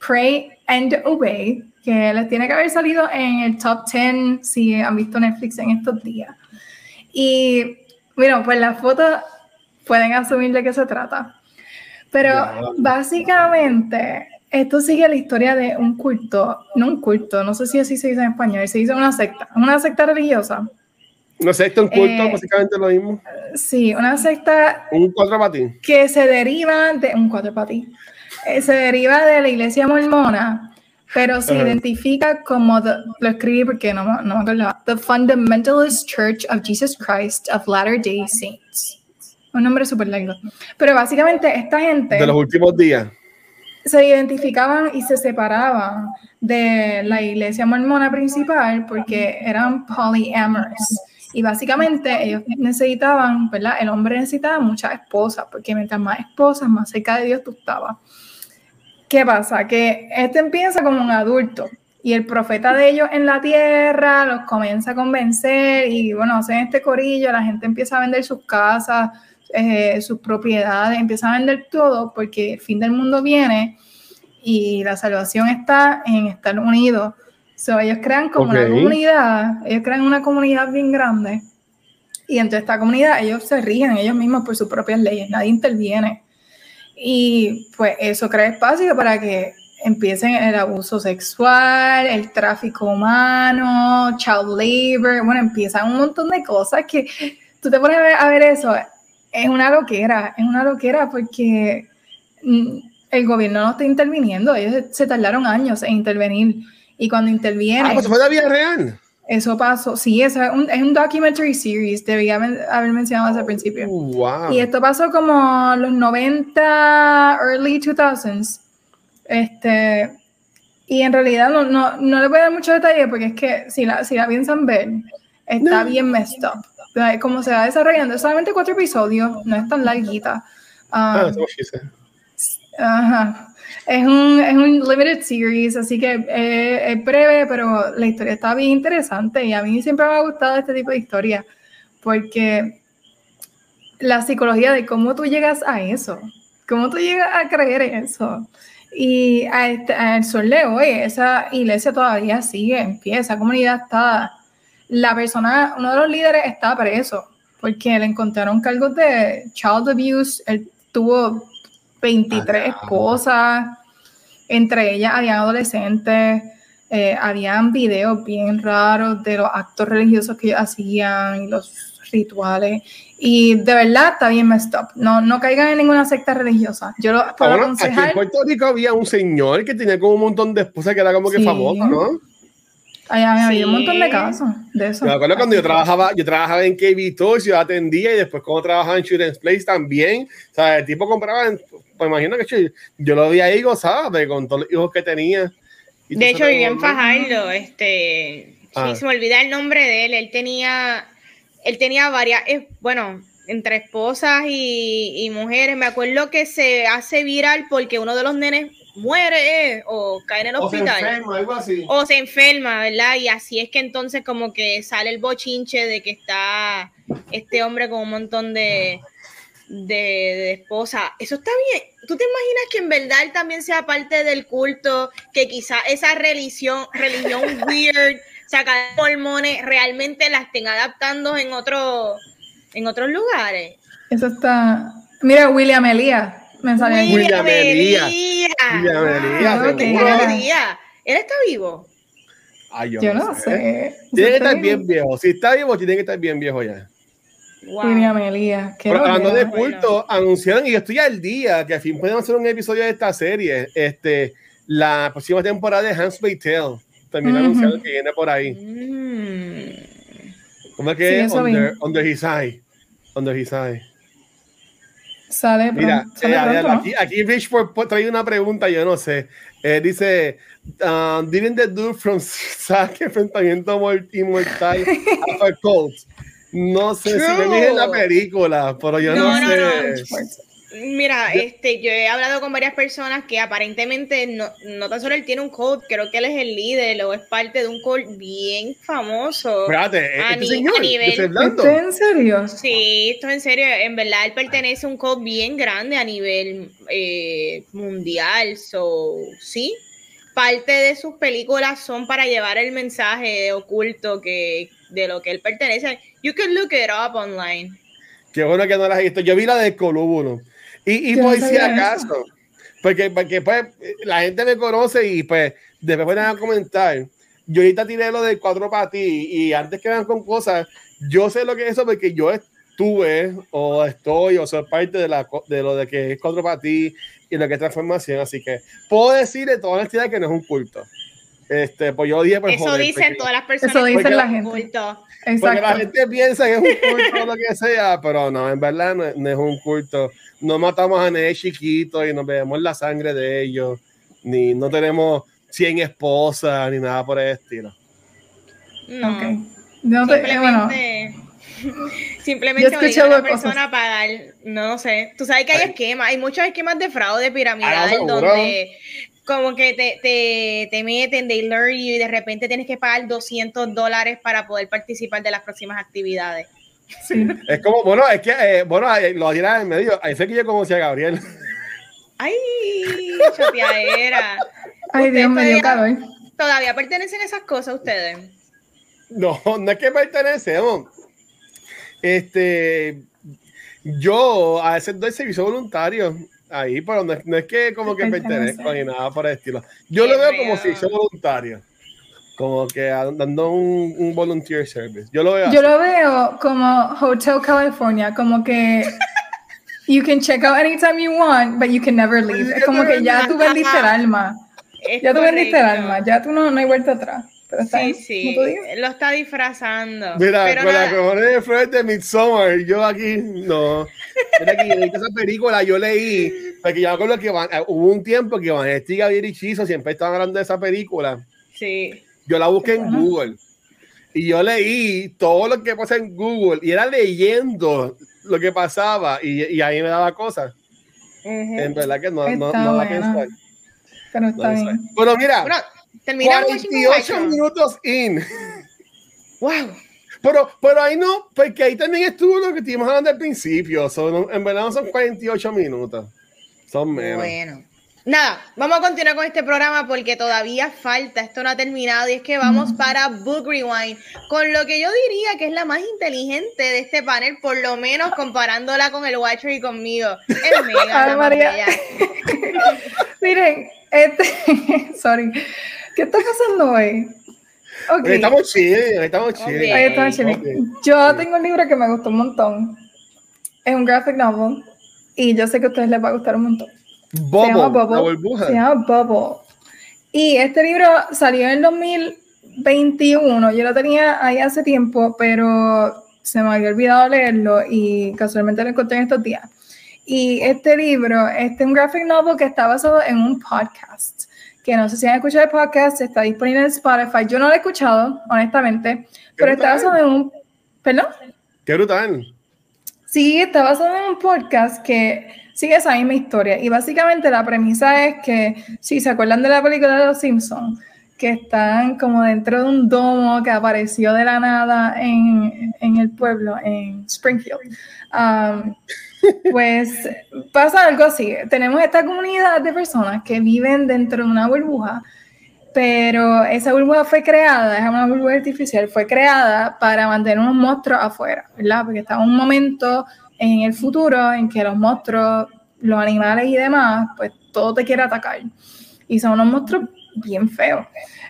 Pray and Obey, que les tiene que haber salido en el top 10 si han visto Netflix en estos días. Y bueno, pues la foto pueden asumir de qué se trata. Pero básicamente esto sigue la historia de un culto, no un culto, no sé si así se dice en español, se dice una secta, una secta religiosa. esto es un culto, Eh, básicamente lo mismo. Sí, una secta Un cuatro patín. que se deriva de un cuatro ti. Eh, se deriva de la iglesia mormona, pero se Ajá. identifica como the- lo escribí porque no, no me acuerdo. The Fundamentalist Church of Jesus Christ of Latter-day Saints. un nombre súper largo. Pero básicamente esta gente... De los últimos días. Se identificaban y se separaban de la iglesia mormona principal porque eran polyamorous. Y básicamente ellos necesitaban, ¿verdad? El hombre necesitaba muchas esposas, porque mientras más esposas, más cerca de Dios tú estabas. ¿Qué pasa? Que este empieza como un adulto y el profeta de ellos en la tierra los comienza a convencer y bueno, hacen este corillo, la gente empieza a vender sus casas, eh, sus propiedades, empieza a vender todo porque el fin del mundo viene y la salvación está en Estados Unidos. So, ellos crean como una comunidad, ellos crean una comunidad bien grande y entre esta comunidad ellos se rigen ellos mismos por sus propias leyes, nadie interviene. Y pues eso crea espacio para que empiecen el abuso sexual, el tráfico humano, child labor, bueno, empiezan un montón de cosas que tú te pones a ver, eso, es una loquera, es una loquera porque mm, el gobierno no está interviniendo, ellos se tardaron años en intervenir y cuando intervienen... Ah, pues fue la vida real. Eso pasó, sí, es un, es un documentary series, debía haber mencionado desde el principio. Oh, wow. Y esto pasó como los 90, early 2000s. Este, y en realidad no, no, no le voy a dar mucho detalle porque es que si la, si la piensan ver, está bien messed up. Como se va desarrollando, es solamente cuatro episodios, no es tan larguita. ah, um, ajá. Es un, es un limited series, así que eh, es breve, pero la historia está bien interesante y a mí siempre me ha gustado este tipo de historia porque la psicología de cómo tú llegas a eso, cómo tú llegas a creer eso. Y a este, al sol de hoy, esa iglesia todavía sigue en pie, esa comunidad está, la persona, uno de los líderes está preso, porque le encontraron cargos de child abuse, él tuvo 23 esposas, entre ellas habían adolescentes, eh, habían videos bien raros de los actos religiosos que hacían y los rituales. Y de verdad está bien messed up. No, no caigan en ninguna secta religiosa. Yo lo puedo aconsejar. Aquí en Puerto Rico había un señor que tenía como un montón de esposas que era como que famoso, ¿no? Había un montón de casos de eso. Me acuerdo cuando yo trabajaba, yo trabajaba en KB Toys, yo atendía y después cuando trabajaba en Children's Place también. O sea, el tipo compraba, pues imagino que yo, lo vi ahí gozaba con todos los hijos que tenía. De hecho, vivía en Fajardo, este, sí, se me olvida el nombre de él, él tenía él tenía varias, eh, bueno, entre esposas y, mujeres. Me acuerdo que se hace viral porque uno de los nenes muere eh, o cae en el hospital. O se enferma, algo así. O se enferma, ¿verdad? Y así es que entonces como que sale el bochinche de que está este hombre con un montón de, de, de esposas. Eso está bien. ¿Tú te imaginas que en verdad él también sea parte del culto? Que quizá esa religión, religión weird sacar pulmones realmente la estén adaptando en, otro, en otros lugares. Eso está. Mira, William Elías. Me sale William Elías. William Elías. ¿Él está vivo? Ay, yo, no sé. Tiene que estar bien viejo. Si está vivo, tiene que estar bien viejo ya. William Elías. Pero hablando de culto, anunciaron, y yo estoy al día, que al fin podemos hacer un episodio de esta serie. Este, la próxima temporada de Hans Tale también anunciado que viene por ahí. Mm. ¿Cómo es que es? Under, under, his eye. Under his eye. Sale, Mira, sale eh, pronto, aquí, aquí trae una pregunta, yo no sé. Eh, dice, um, didn't the dude from Saque Enfrentamiento Inmortal have a cult? No sé True. si me en la película, pero yo no, no, sé. No. Mira, este, yo he hablado con varias personas que aparentemente no, no tan solo él tiene un code, creo que él es el líder o es parte de un code bien famoso. Espérate, a, este señor, nivel. ¿Esto en serio? Sí, esto es en serio. En verdad, él pertenece a un code bien grande a nivel eh, mundial. So, sí, parte de sus películas son para llevar el mensaje oculto que de lo que él pertenece. You can look it up online. Qué bueno que no las has visto. Yo vi la de Colúbulo y, y pues si acaso, porque, porque pues la gente me conoce y pues después pueden a comentar. Yo ahorita tiré lo del cuatro para ti y antes que vean con cosas, yo sé lo que es eso porque yo estuve o estoy o soy parte de, la, de lo de que es cuatro para ti y lo que es transformación. Así que puedo decir de toda honestidad que no es un culto. Este, pues yo dije, pues, Eso joder, dicen porque- todas las personas. Eso dicen la gente. cultos. Porque la Exacto. gente piensa que es un culto o lo que sea, pero no, en verdad no, no es un culto. No matamos a nadie chiquito y nos bebemos la sangre de ellos, ni no tenemos 100 esposas, ni nada por el estilo. No. Ok. No te- eh, bueno, Simplemente, simplemente Yo obligar escuché a la persona a pagar, no sé. Tú sabes que hay Ay. esquemas, hay muchos esquemas de fraude Ah, piramidal seguro. donde como que te, te, te meten, they lure you y de repente tienes que pagar 200 dólares para poder participar de las próximas actividades. Sí. Es como, bueno, es que, eh, bueno, lo dirá en medio. Ahí sé que yo conocí a Gabriel. ¡Ay! Choteadera. Ay, Dios, me dio todavía- calor. ¿Todavía pertenecen a esas cosas ustedes? No, no es que pertenecemos. Este, yo a veces doy servicio voluntario ahí, pero no es, no es que como que pertenezco ni nada por el estilo. Yo Qué lo veo como feo. servicio voluntario, como que dando un, un volunteer service. Yo lo veo Yo así. lo veo como Hotel California, como que you can check out anytime you want, but you can never leave. Es como que ya tú vendiste el alma. Es Ya tú vendiste el alma, ya tú no, no hay vuelta atrás. Pero está Sí, sí, lo está disfrazando. Mira, Pero con la nada, cojones de Fred de Midsommar, yo aquí, no. Mira que esa película, yo leí, porque yo me acuerdo que van- eh, hubo un tiempo que Vanessa Gabriel y Chizo siempre estaban hablando de esa película. sí. Yo la busqué en Bueno. Google y yo leí todo lo que pasa en Google y era leyendo lo que pasaba y, y ahí me daba cosas. En verdad que no, no, no da a buena. pensar. Pero no está bien. Pero mira, Bueno, terminamos 48 minutos in. Wow. Pero, pero ahí no, porque ahí también estuvo lo que estuvimos hablando al principio. Son, en verdad no son 48 minutos. Son menos. Bueno. Nada, vamos a continuar con este programa porque todavía falta, esto no ha terminado y es que vamos para Book Rewind, con lo que yo diría que es la más inteligente de este panel, por lo menos comparándola con el Watcher y conmigo. Es más María. Miren, este, sorry, ¿qué está pasando hoy? Ok, Ahí Estamos ahí estamos chill. Ok. ahí está, chile. Ok. Yo tengo un libro que me gustó un montón. Es un graphic novel y yo sé que a ustedes les va a gustar un montón. Bubble, se llama Bubble. la burbuja. Se llama Bubble. Y este libro salió en el 2021. Yo lo tenía ahí hace tiempo, pero se me había olvidado leerlo y casualmente lo encontré en estos días. Y este libro, este es un graphic novel que está basado en un podcast. Que no sé si han escuchado el podcast, está disponible en Spotify. Yo no lo he escuchado, honestamente, pero está basado en un. ¿Perdón? Qué brutal. Sí, está basado en un podcast que sigue esa misma historia. Y básicamente la premisa es que, si se acuerdan de la película de Los Simpsons, que están como dentro de un domo que apareció de la nada en, en el pueblo, en Springfield. Um, pues pasa algo así. Tenemos esta comunidad de personas que viven dentro de una burbuja, pero esa burbuja fue creada, es una burbuja artificial, fue creada para mantener unos monstruos afuera, ¿verdad? Porque está un momento en el futuro en que los monstruos, los animales y demás, pues todo te quiere atacar. Y son unos monstruos bien feos.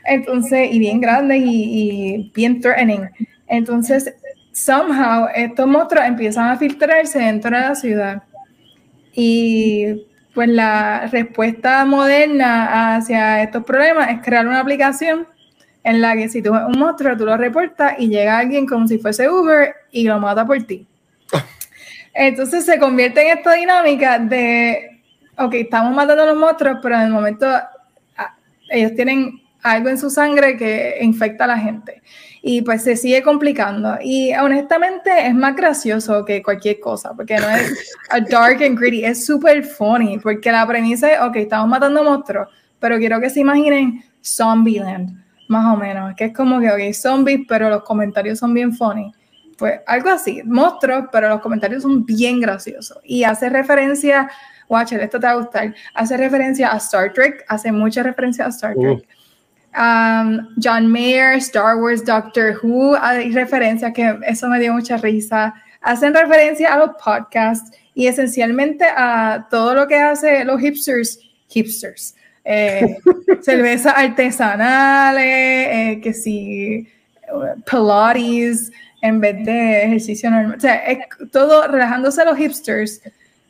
Entonces, y bien grandes y, bien threatening. Entonces, somehow estos monstruos empiezan a filtrarse dentro de la ciudad. Y pues la respuesta moderna hacia estos problemas es crear una aplicación en la que si tú ves un monstruo, tú lo reportas y llega alguien como si fuese Uber y lo mata por ti. Entonces se convierte en esta dinámica de, ok, estamos matando a los monstruos, pero en el momento ah, ellos tienen algo en su sangre que infecta a la gente. Y pues se sigue complicando. Y honestamente es más gracioso que cualquier cosa, porque no es a dark and gritty, es súper funny, porque la premisa es, ok, estamos matando monstruos, pero quiero que se imaginen Zombieland, más o menos, que es como que, ok, zombies, pero los comentarios son bien funny. Pues algo así, monstruos, pero los comentarios son bien graciosos. Y hace referencia, watch it, esto te va a gustar, hace referencia a Star Trek, hace mucha referencia a Star Trek. Uh. Um, John Mayer, Star Wars, Doctor Who, hay referencias que eso me dio mucha risa. Hacen referencia a los podcasts y esencialmente a todo lo que hace los hipsters, hipsters. Eh, cervezas artesanales, eh, que si Pilates en vez de ejercicio normal. O sea, es todo relajándose a los hipsters,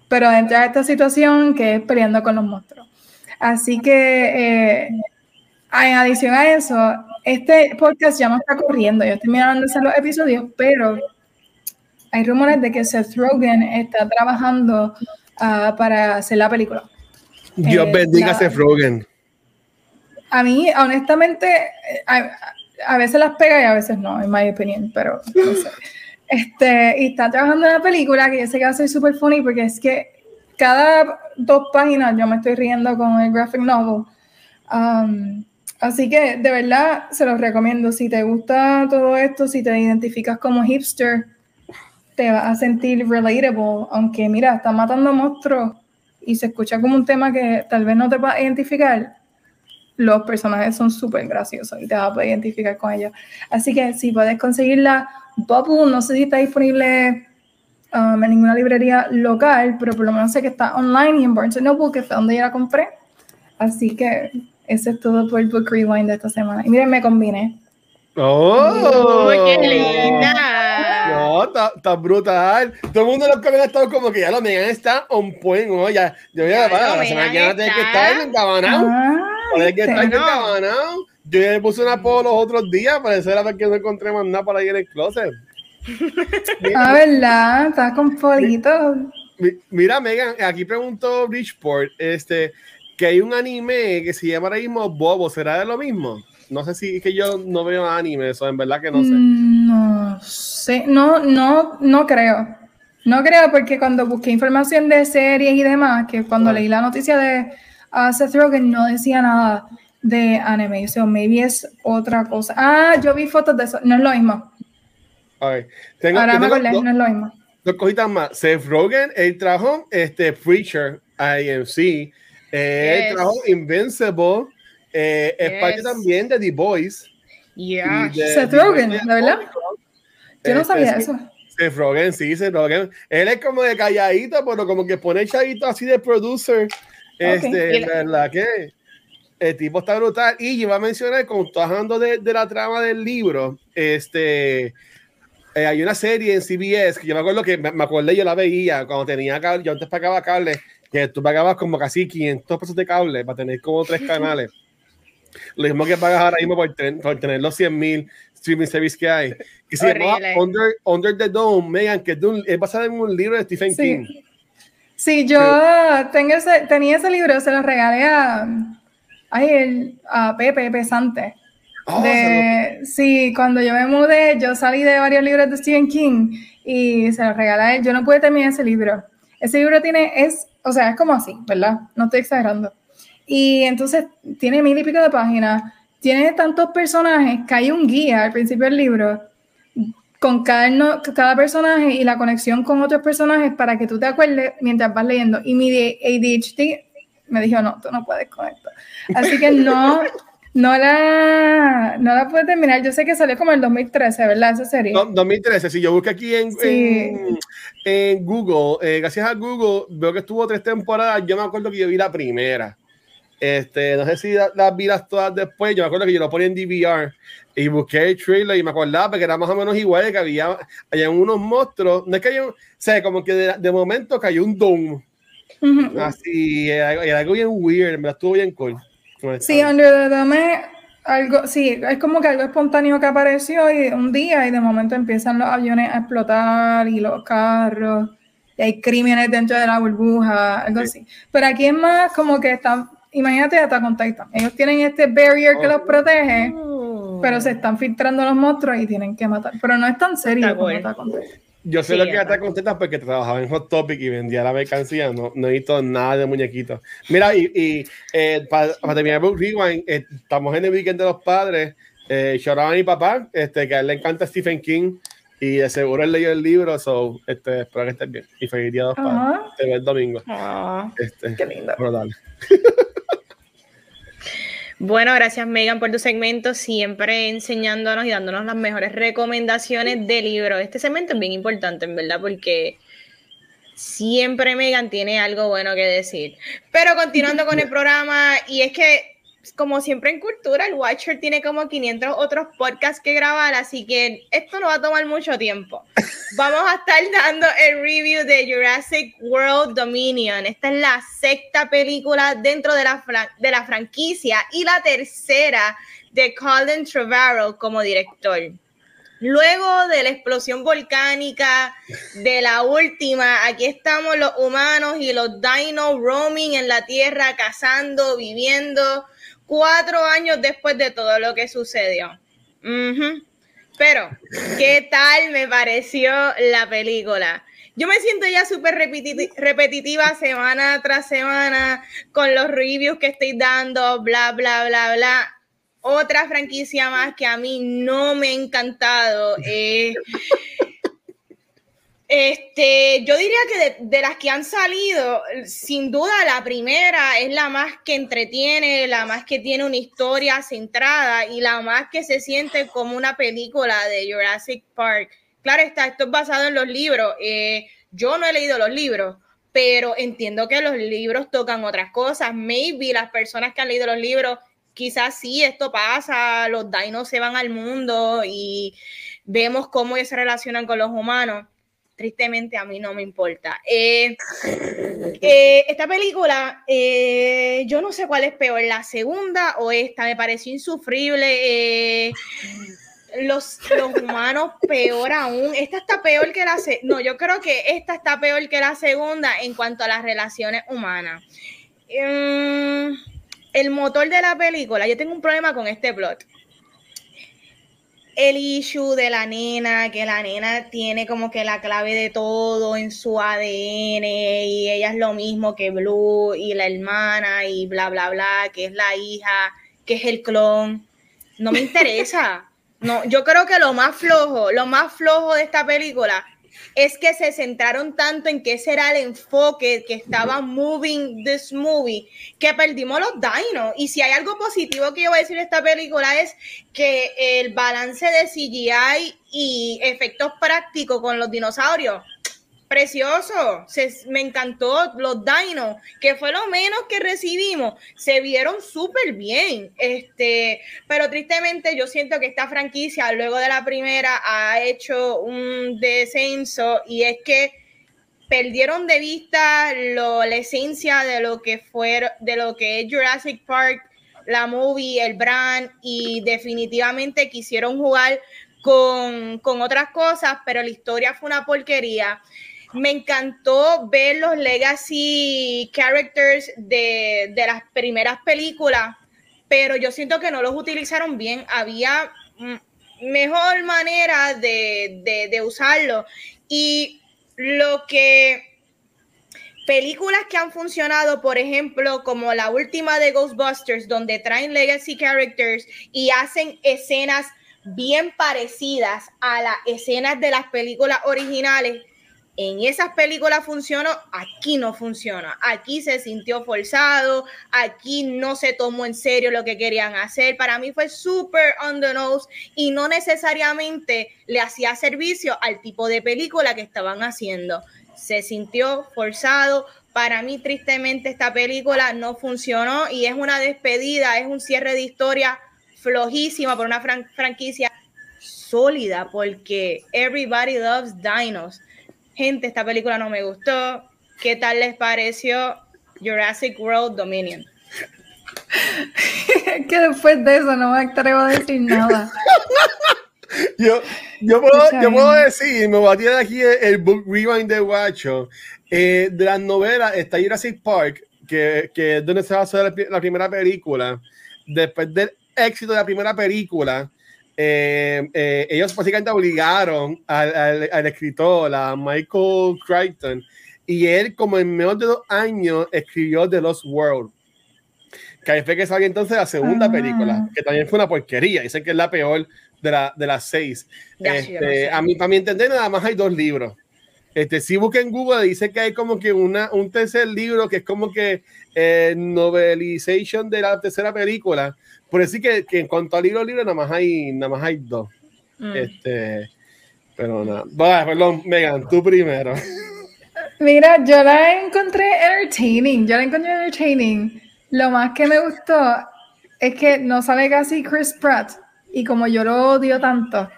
pero dentro de esta situación que es peleando con los monstruos. Así que eh, en adición a eso, este podcast ya no está corriendo, yo estoy mirando los episodios, pero hay rumores de que Seth Rogen está trabajando uh, para hacer la película. Dios eh, bendiga a Seth Rogen. A mí, honestamente, a, a, veces las pega y a veces no, en mi opinión, pero no sé. Este, y está trabajando en la película que yo sé que va a ser súper funny porque es que cada dos páginas yo me estoy riendo con el graphic novel. Um, así que de verdad se los recomiendo. Si te gusta todo esto, si te identificas como hipster, te vas a sentir relatable. Aunque mira, está matando monstruos y se escucha como un tema que tal vez no te va a identificar. Los personajes son súper graciosos y te vas a poder identificar con ellos. Así que si puedes conseguirla Bubble no sé si está disponible um, en ninguna librería local, pero por lo menos sé que está online y en Barnes Noble, que fue donde yo la compré. Así que eso es todo por el Book Rewind de esta semana. Y miren, me combiné. ¡Oh! ¡Qué linda! No, está brutal. Todo el mundo en los ha estado como que ya lo Megan está on point. ¿no? Ya, yo voy a la, la semana que viene tiene que estar en Cabanao. Ah, tiene que Cabanao. Yo ya le puse una poco los otros días, parece la vez que no encontré más nada para ir en el closet. ah, ¿verdad? Estás con politos. Mira, Megan, aquí preguntó Bridgeport, este, que hay un anime que se llama ahora mismo Bobo, ¿será de lo mismo? No sé si es que yo no veo anime, eso en verdad que no sé. Mm, no sé, no, no, no creo. No creo porque cuando busqué información de series y demás, que cuando ah. leí la noticia de uh, Seth Rogen no decía nada de anime, so maybe es otra cosa. Ah, yo vi fotos de eso, no es lo mismo. Okay. Tengo, Ahora me acordé, no es lo mismo. Dos cositas más. Seth Rogen, él trajo este Preacher IMC, eh, él trajo Invincible, eh, es parte también de The Boys. Yeah. Seth Rogen, ¿de verdad? Yo no sabía este, eso. Seth Rogen, sí, Seth Rogen. Él es como de calladito, pero como que pone chavito así de producer. Este, ¿verdad que? el tipo está brutal. Y yo iba a mencionar, como estás hablando de, de, la trama del libro, este, eh, hay una serie en CBS que yo me acuerdo que me, me acordé, yo la veía cuando tenía cable, yo antes pagaba cable, que tú pagabas como casi 500 pesos de cable para tener como tres canales. Lo mismo que pagas ahora mismo por, por tener los 100 mil streaming service que hay. Que se llama Under, Under, the Dome, Megan, que es basado en un libro de Stephen King. Sí, yo tengo ese, tenía ese libro, se lo regalé a, Ay, el a Pepe Pesante. Oh, sí, cuando yo me mudé, yo salí de varios libros de Stephen King y se los regalé a él. Yo no pude terminar ese libro. Ese libro tiene, es, o sea, es como así, ¿verdad? No estoy exagerando. Y entonces tiene mil y pico de páginas, tiene tantos personajes que hay un guía al principio del libro con cada, cada personaje y la conexión con otros personajes para que tú te acuerdes mientras vas leyendo. Y mi ADHD me dijo, no, tú no puedes con esto. Así que no, no la, no la pude terminar. Yo sé que salió como en 2013, ¿verdad? Esa serie. No, 2013, si yo busco aquí en, en, Google, eh, gracias a Google, veo que estuvo tres temporadas. Yo me acuerdo que yo vi la primera. Este, no sé si las vi las todas después. Yo me acuerdo que yo lo ponía en DVR y busqué el trailer y me acordaba que era más o menos igual, que había, había unos monstruos. No es que haya, o sea, como que de, de momento cayó un dome Así, era, algo bien weird, me estuvo bien cool. Sí, Under the Dome, algo, sí, es como que algo espontáneo que apareció y un día y de momento empiezan los aviones a explotar y los carros y hay crímenes dentro de la burbuja, algo así. Pero aquí es más como que están, imagínate hasta con Titan, ellos tienen este barrier que los protege, pero se están filtrando los monstruos y tienen que matar. Pero no es tan serio como Attack on yo sé lo que está contenta porque trabajaba en Hot Topic y vendía la mercancía, no, no he visto nada de muñequitos. Mira, y, y eh, para, terminar Book Rewind, eh, estamos en el weekend de los padres. Eh, a mi papá, este, que a él le encanta Stephen King y de seguro él leyó el libro, so, este, espero que estés bien. Y feliz día de los padres. Te veo el domingo. Este, Qué lindo. Bueno, gracias Megan por tu segmento, siempre enseñándonos y dándonos las mejores recomendaciones de libros. Este segmento es bien importante, en verdad, porque siempre Megan tiene algo bueno que decir. Pero continuando con el programa, y es que como siempre en cultura, el Watcher tiene como 500 otros podcasts que grabar, así que esto no va a tomar mucho tiempo. Vamos a estar dando el review de Jurassic World Dominion. Esta es la sexta película dentro de la, de la franquicia y la tercera de Colin Trevorrow como director. Luego de la explosión volcánica de la última, aquí estamos los humanos y los dinos roaming en la Tierra, cazando, viviendo, cuatro años después de todo lo que sucedió. Pero, ¿qué tal me pareció la película? Yo me siento ya súper repetitiva semana tras semana con los reviews que estoy dando, bla, bla, bla, bla otra franquicia más que a mí no me ha encantado. Eh, este, yo diría que de, las que han salido, sin duda la primera es la más que entretiene, la más que tiene una historia centrada y la más que se siente como una película de Jurassic Park. Claro está, esto es basado en los libros. Eh, yo no he leído los libros, pero entiendo que los libros tocan otras cosas. Maybe las personas que han leído los libros quizás sí, esto pasa, los dinos se van al mundo y vemos cómo ellos se relacionan con los humanos. Tristemente a mí no me importa. Eh, eh, esta película, eh, yo no sé cuál es peor, la segunda o esta, me pareció insufrible. Los, los, humanos peor aún. Esta está peor que la No, yo creo que esta está peor que la segunda en cuanto a las relaciones humanas. Mm, el motor de la película, yo tengo un problema con este plot. El issue de la nena, que la nena tiene como que la clave de todo en su ADN y ella es lo mismo que Blue y la hermana y bla, bla, bla, que es la hija, que es el clon. No me interesa. No, yo creo que lo más flojo, lo más flojo de esta película es que se centraron tanto en que ese era el enfoque que estaba moving this movie, que perdimos los dinos. Y si hay algo positivo que yo voy a decir de esta película es que el balance de CGI y efectos prácticos con los dinosaurios precioso, se, me encantó los dinos, que fue lo menos que recibimos, se vieron súper bien, este, pero tristemente yo siento que esta franquicia luego de la primera ha hecho un descenso y es que perdieron de vista lo, la esencia de lo que fue, de lo que es Jurassic Park, la movie, el brand y definitivamente quisieron jugar con, con otras cosas, pero la historia fue una porquería. Me encantó ver los legacy characters de, las primeras películas, pero yo siento que no los utilizaron bien. Había mejor manera de, de, usarlo. Y lo que películas que han funcionado, por ejemplo, como la última de Ghostbusters, donde traen legacy characters y hacen escenas bien parecidas a las escenas de las películas originales, en esas películas funcionó, aquí no funciona. Aquí se sintió forzado, aquí no se tomó en serio lo que querían hacer. Para mí fue súper on the nose y no necesariamente le hacía servicio al tipo de película que estaban haciendo. Se sintió forzado. Para mí, tristemente, esta película no funcionó y es una despedida, es un cierre de historia flojísima por una franquicia sólida porque everybody loves dinos Gente, esta película no me gustó. ¿Qué tal les pareció Jurassic World Dominion? que después de eso no me atrevo a decir nada. yo, yo, puedo, yo puedo decir, me voy a tirar aquí el, book rewind de Guacho. Eh, de las novelas está Jurassic Park, que, que es donde se va a hacer la primera película. Después del éxito de la primera película, eh, eh, ellos básicamente obligaron al, al, escritor, a Michael Crichton, y él como en menos de dos años escribió The Lost World. Que ahí fue que salió entonces la segunda ah. película, que también fue una porquería, dicen que es la peor de, la, de las seis. Este, a, mí, para mi entender, nada más hay dos libros. Este, si busca en Google, dice que hay como que una, un tercer libro que es como que eh, novelization de la tercera película, por decir que, que en cuanto a libros libros, nada más hay, nada más hay dos. Mm. Este, pero nada. Vale, perdón, Megan, tú primero. Mira, yo la encontré entertaining. Yo la encontré entertaining. Lo más que me gustó es que no sale casi Chris Pratt. Y como yo lo odio tanto,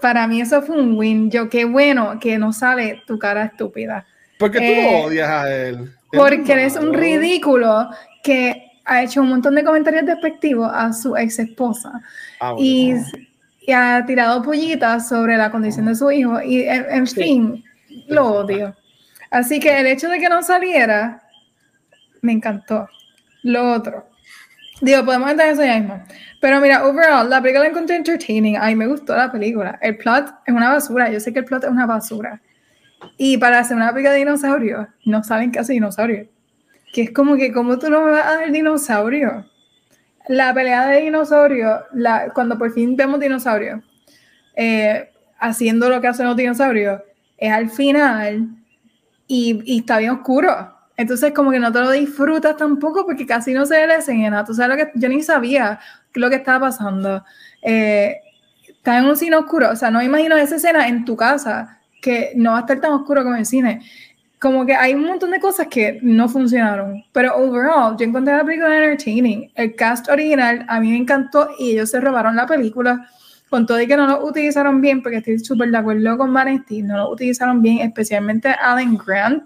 para mí eso fue un win. Yo, qué bueno que no sale tu cara estúpida. ¿Por qué tú Eh, odias a él? Porque eres un ridículo que ha hecho un montón de comentarios despectivos a su ex esposa Ah, bueno. y, y ha tirado pollitas sobre la condición de su hijo y en, en Sí. fin, lo odio. Así que el hecho de que no saliera me encantó. Lo otro. Digo, podemos entrar en eso ya mismo. Pero mira, overall, la película la encontré entertaining. Ay, me gustó la película. El plot es una basura. Yo sé que el plot es una basura. Y para hacer una película de dinosaurios, no saben qué hace dinosaurios. Que es como que, ¿cómo tú no me vas a dar dinosaurio? La pelea de dinosaurios, la, cuando por fin vemos dinosaurios, eh, haciendo lo que hacen los dinosaurios, es al final y, y está bien oscuro. Entonces, como que no te lo disfrutas tampoco porque casi no se ve la escena. Tú sabes lo que yo ni sabía lo que estaba pasando. Eh, está en un cine oscuro. O sea, no imagino esa escena en tu casa que no va a estar tan oscuro como en el cine. Como que hay un montón de cosas que no funcionaron. Pero overall, yo encontré la película entertaining. El cast original a mí me encantó y ellos se robaron la película con todo y que no lo utilizaron bien, porque estoy súper de acuerdo con Vanity, no lo utilizaron bien, especialmente Alan Grant,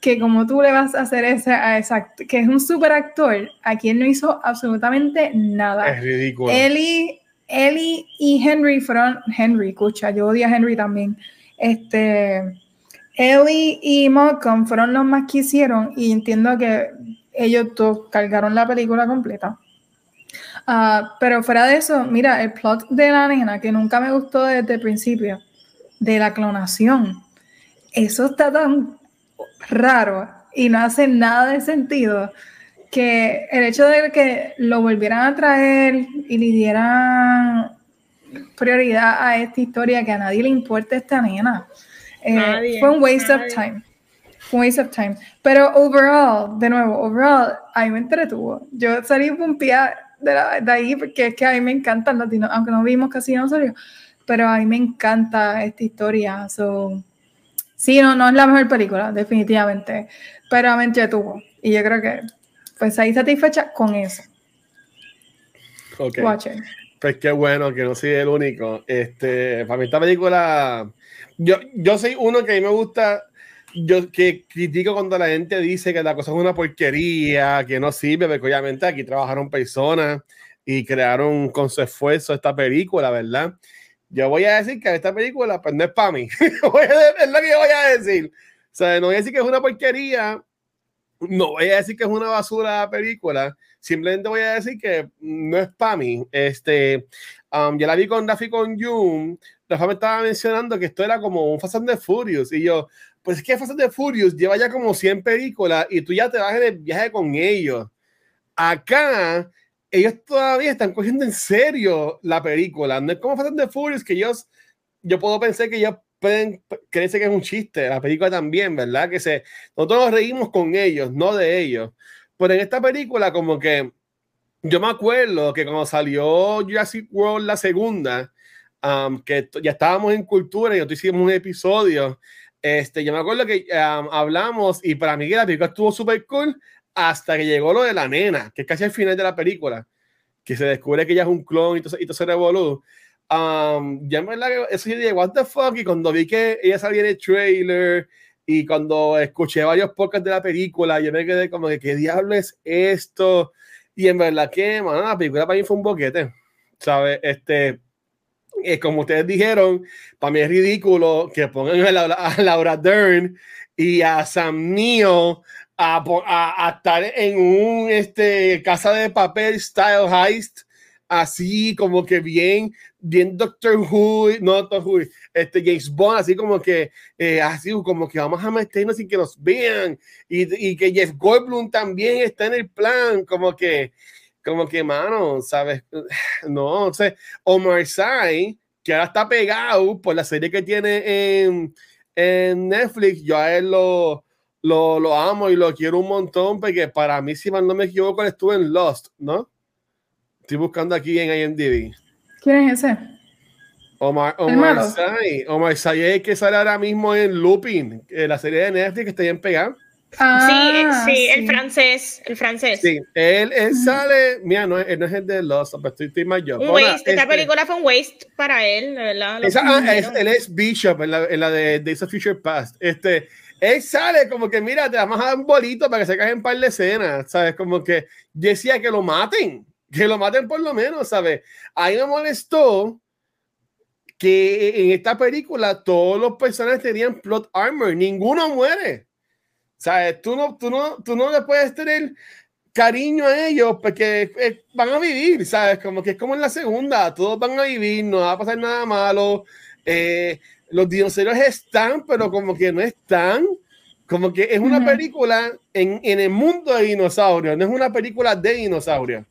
que como tú le vas a hacer ese a ese act- que es un super actor, aquí él no hizo absolutamente nada. Es ridículo. Ellie, Ellie y Henry fueron, Henry, escucha, yo odio a Henry también. Este, Ellie y Malcolm fueron los más que hicieron y entiendo que ellos dos cargaron la película completa. Ah, pero fuera de eso, mira, el plot de la nena, que nunca me gustó desde el principio, de la clonación, eso está tan raro y no hace nada de sentido que el hecho de que lo volvieran a traer y le dieran prioridad a esta historia que a nadie le importa esta nena, eh, Nadie, fue un waste nadie. of time. Fue un waste of time. Pero overall, de nuevo, overall, a mí me entretuvo. Yo salí pompeada de, la- de ahí porque es que a mí me encantan los dinosaurios, aunque no vimos casi dinosaurios, pero a mí me encanta esta historia. So, sí, no, no es la mejor película, definitivamente, pero me entretuvo. Y yo creo que pues ahí satisfecha con eso. Ok. Watch it. Pues qué bueno que no soy el único. Este, para mí esta película, yo, yo soy uno que a mí me gusta, yo que critico cuando la gente dice que la cosa es una porquería, que no sirve, porque obviamente aquí trabajaron personas y crearon con su esfuerzo esta película, ¿verdad? Yo voy a decir que esta película pues no es para mí. Es lo que yo voy a decir. O sea, no voy a decir que es una porquería, no voy a decir que es una basura la película, simplemente voy a decir que no es para mí. Este, um, yo la vi con Rafi con Jun, Rafa me estaba mencionando que esto era como un Fast and the Furious, y yo, pues es que Fast and the Furious lleva ya como 100 películas y tú ya te vas en el viaje con ellos. Acá, ellos todavía están cogiendo en serio la película, no es como Fast and the Furious, que ellos, yo puedo pensar que ellos pueden creerse que es un chiste, la película también, ¿verdad? Que se, nosotros nos reímos con ellos, no de ellos. Pero en esta película, como que yo me acuerdo que cuando salió Jurassic World la segunda, um, que ya estábamos en cultura y nosotros hicimos un episodio, este, yo me acuerdo que um, hablamos y para mí que la película estuvo súper cool hasta que llegó lo de la nena, que es casi al final de la película, que se descubre que ella es un clon y todo, y todo se revolú. Um, ya en verdad que eso yo dije, what the fuck, y cuando vi que ella salía en el trailer y cuando escuché varios podcasts de la película, yo me quedé como que, ¿qué diablo es esto? Y en verdad que, mano, la película para mí fue un boquete, ¿sabes? Este, eh, como ustedes dijeron, para mí es ridículo que pongan a a Laura Dern y a Sam Neill a, a, a estar en un este, casa de papel style heist, así como que bien, bien Doctor Who, no Doctor Who, este James Bond, así como que, eh, así como que vamos a meternos sin que nos vean, y, y que Jeff Goldblum también está en el plan, como que, como que, mano, ¿sabes? No, o sea, Omar Sy, que ahora está pegado por la serie que tiene en, en Netflix, yo a él lo, lo, lo amo y lo quiero un montón, porque para mí, si mal no me equivoco, él estuvo en Lost, ¿no? Estoy buscando aquí en IMDb. ¿Quién es ese? Omar, Omar. Sy. Omar Sy es el que sale ahora mismo en Looping, en la serie de Netflix que está bien pegada. Ah, sí, sí, el francés, el francés. Sí, él, él sale, mira, no, él no es el de Lost, pero estoy, estoy yo. Un waste, esta este película fue un waste para él, ¿verdad? Esa, ah, es, él es Bishop en la, en la de Days of Future Past. Este, él sale como que, mira, te vamos a dar un bolito para que se caigan un par de escenas, ¿sabes? Como que decía que lo maten, que lo maten por lo menos, ¿sabes? Ahí me molestó que en esta película todos los personajes tenían plot armor, ninguno muere. ¿Sabes? Tú no, tú no, tú no le puedes tener cariño a ellos porque eh, van a vivir, ¿sabes? Como que es como en la segunda, todos van a vivir, no va a pasar nada malo. Eh, los dinosaurios están, pero como que no están. Como que es una película en, en, el mundo de dinosaurios, no es una película de dinosaurios.